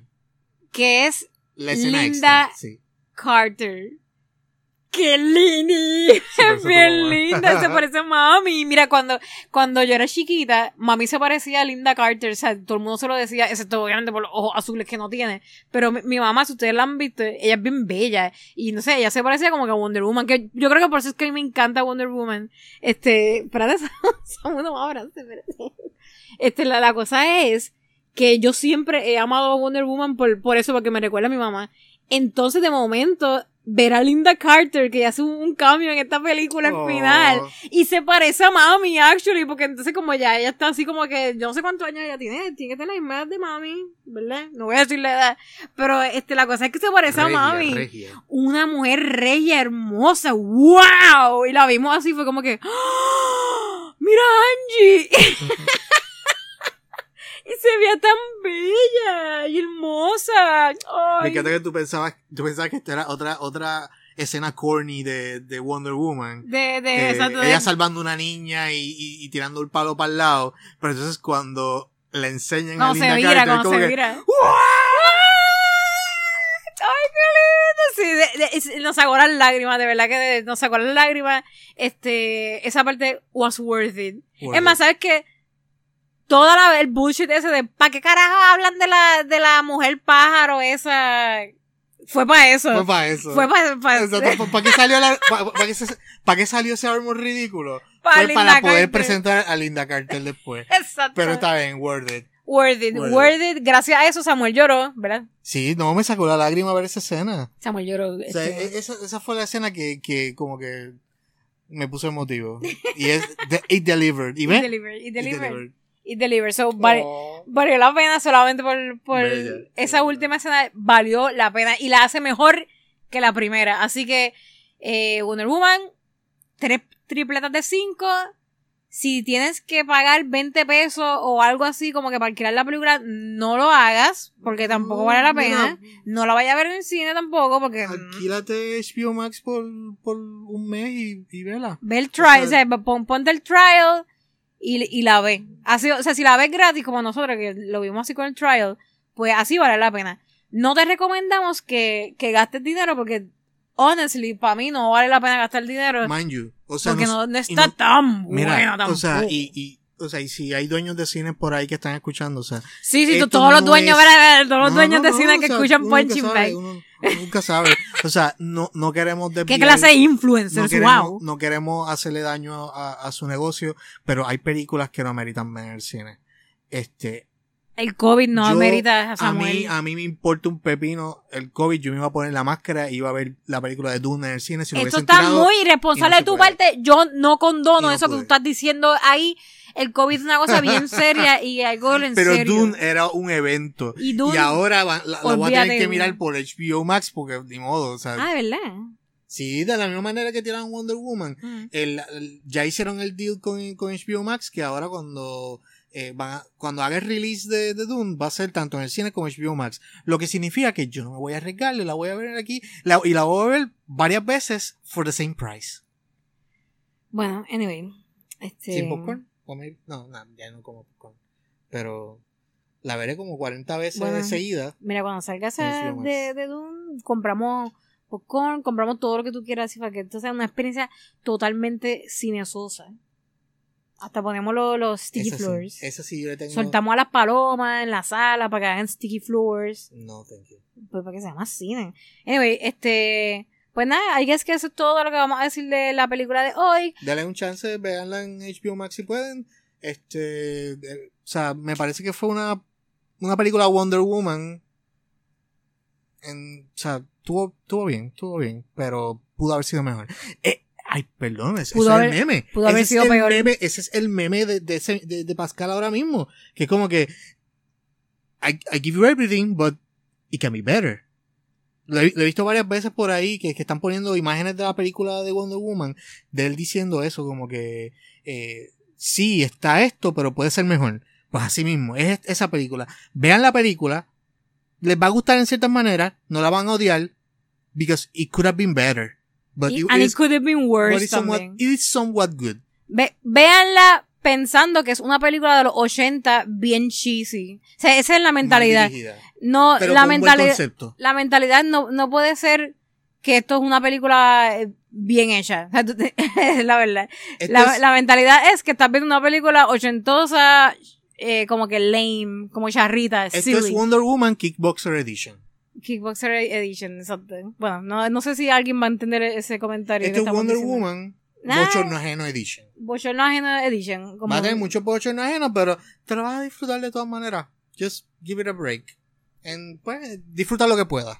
Que es La escena Linda- extra. Sí. Carter. ¡Qué linda! Es bien linda, se parece a mami. Mira, cuando, cuando yo era chiquita, mami se parecía a Linda Carter. O sea, todo el mundo se lo decía, excepto obviamente por los ojos azules que no tiene. Pero mi, mi mamá, si ustedes la han visto, ella es bien bella. Y no sé, ella se parecía como que a Wonder Woman. Que yo creo que por eso es que a mí me encanta Wonder Woman. Este, espérate, [laughs] son unos abrazos, espérate. Este, la, la cosa es que yo siempre he amado a Wonder Woman por, por eso, porque me recuerda a mi mamá. Entonces, de momento, ver a Linda Carter, que hace un, cambio en esta película al Oh. final, y se parece a mami, actually, porque entonces como ya ella está así como que, yo no sé cuántos años ella tiene, tiene que tener la misma edad de mami, ¿verdad? No voy a decir la edad, pero este, la cosa es que se parece a Regia, mami. regia. Una mujer regia, hermosa, wow, y la vimos así, fue como que, ¡Ah! mira a Angie. [laughs] Y se veía tan bella y hermosa. Ay. Me encanta que tú pensabas, tú pensabas que esta era otra, otra escena corny de, de Wonder Woman. De, de, que exacto, ella salvando una niña y, y- y tirando el palo para el lado. Pero entonces cuando le enseñan a cuando Linda se vira, Carter, como se que, vira. ¡Ay, qué lindo! Sí, de- de- nos sacó las lágrimas, de verdad que de- nos sacó las lágrimas. Este, esa parte was worth it. Worth es más, it. ¿sabes qué? Toda la, el bullshit ese de ¿para qué carajo hablan de la, de la mujer pájaro esa? Fue para eso. Fue para eso. Fue para, ¿Para qué salió la, pa- pa' qué se- pa' qué salió ese armor ridículo? Pa' Fue para poder Carter. presentar a Linda Carter después. Exacto. Pero está bien, worth it. Worth it, Worth worth it. Gracias a eso Samuel lloró, ¿verdad? Sí, no, me sacó la lágrima ver esa escena. Samuel lloró. O sea, este, e- esa, esa fue la escena que, que como que me puso emotivo. Y es de, It Delivered. ¿Y y ves? deliver, y It deliver, Delivered. Y deliver. So, vale- Oh. valió la pena solamente por, por Bella, esa última escena. Valió la pena y la hace mejor que la primera. Así que, eh, Wonder Woman, tres tripletas de cinco. si tienes que pagar 20 pesos o algo así como que para alquilar la película, no lo hagas, porque tampoco vale la pena. Mira, No la vaya a ver en el cine tampoco, porque... mm, Alquílate HBO Max por, por un mes y, y vela. Ve el trial, O o sea- sea, pon- ponte el trial y, y la ve. Así, o sea, si la ves gratis como nosotros, que lo vimos así con el trial, pues así vale la pena. No te recomendamos que, que gastes dinero porque, honestly, para mí no vale la pena gastar dinero Mind you. O sea, porque no- está no- tan Mira, buena tampoco. o sea, y, y, o sea, y si hay dueños de cine por ahí que están escuchando, o sea, sí, sí, todos los dueños, es- todos los no, dueños no, de cine o que sea, escuchan Punching Bag. uno nunca sabe. O sea, no, no queremos ¿Qué desviar. clase de no influencers? queremos, wow. no queremos hacerle daño a, a su negocio, pero hay películas que no ameritan ver en el cine. Este, El COVID no yo- amerita a a Samuel. mí, a mí me importa un pepino el COVID, yo me iba a poner la máscara y iba a ver la película de Dune en el cine si Esto está tirado. muy irresponsable no de tu parte. Yo no condono no eso que tú estás diciendo ahí. El COVID es una cosa bien seria y algo [laughs] en Pero serio. Dune era un evento. Y Dune- ahora va- la, la voy a tener que mirar por HBO Max porque ni modo. O sea, Ah, ¿de ¿verdad? sí, de la misma manera que tiraron Wonder Woman. Mm. El, el- ya hicieron el deal con, con HBO Max que ahora cuando eh, van a- cuando haga el release de, de Dune va a ser tanto en el cine como HBO Max. Lo que significa que yo no me voy a arriesgarle, la voy a ver aquí la- y la voy a ver varias veces for the same price. Bueno, anyway. Este... ¿Sin popcorn? No, no, ya no como popcorn. Pero la veré como 40 veces Bueno. seguida. Mira, cuando salgas de, de Dune, compramos popcorn, compramos todo lo que tú quieras así, para que esto sea una experiencia totalmente cinesosa. Hasta ponemos los, los sticky Esa sí, floors. esa sí yo le tengo. Soltamos a las palomas en la sala para que hagan sticky floors. No, thank you. Pues para que sea más cine. Anyway, este. Pues nada, I guess que eso es todo lo que vamos a decir de la película de hoy. Dale un chance, véanla en HBO Max si pueden. Este, o sea, me parece que fue una, una película Wonder Woman. En, o sea, tuvo, tuvo bien, estuvo bien, pero pudo haber sido mejor. Eh, ay, perdón, ese, haber- es el meme. pudo haber Ese sido es el peor. meme- ese es el meme de, de, ese- de- de Pascal ahora mismo. Que es como que, I, I give you everything, but it can be better. Lo he, lo he visto varias veces por ahí que, que están poniendo imágenes de la película de Wonder Woman, de él diciendo eso, como que eh, sí, está esto, pero puede ser mejor. Pues así mismo, es esa película. Vean la película, les va a gustar en ciertas maneras, no la van a odiar, because it could have been better. But it, and it could have been but worse it's somewhat, it is somewhat good. Ve- véanla pensando que es una película de los 80 bien cheesy. O sea, esa es la mentalidad. No, pero la mentalidad. La mentalidad no, no puede ser que esto es una película eh, bien hecha. [laughs] Es la verdad. La, es- la mentalidad es que estás viendo una película ochentosa, eh, como que lame, como charrita, Esto silly. es Wonder Woman Kickboxer Edition. Kickboxer Edition, exacto. Bueno, no, no sé si alguien va a entender ese comentario. Esto es Wonder diciendo. Woman Nah. Bochorno Ajeno Edition. Bochorno Ajeno Edition. Como... Va a tener mucho bochorno ajeno, pero te lo vas a disfrutar de todas maneras. Just give it a break. And, pues, disfruta lo que puedas.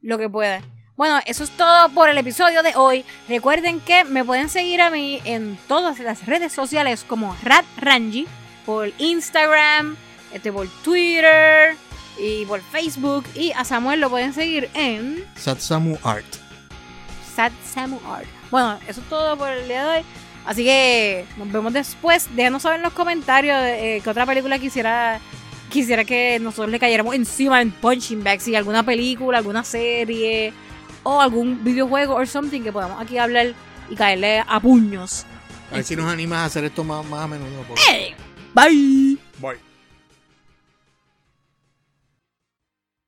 lo que pueda. Bueno, eso es todo por el episodio de hoy. Recuerden que me pueden seguir a mí en todas las redes sociales como Rat Ranji, por Instagram, este, por Twitter y por Facebook. Y a Samuel lo pueden seguir en Satsamu Art. Sat Samu Art. Bueno, eso es todo por el día de hoy. Así que nos vemos después. Déjanos saber en los comentarios eh, qué otra película quisiera quisiera que nosotros le cayéramos encima en Punching Bag. Si alguna película, alguna serie o algún videojuego o something que podamos aquí hablar y caerle a puños. A ver si nos animas a hacer esto más, más a menudo. por- ¡Eh! Bye. Bye.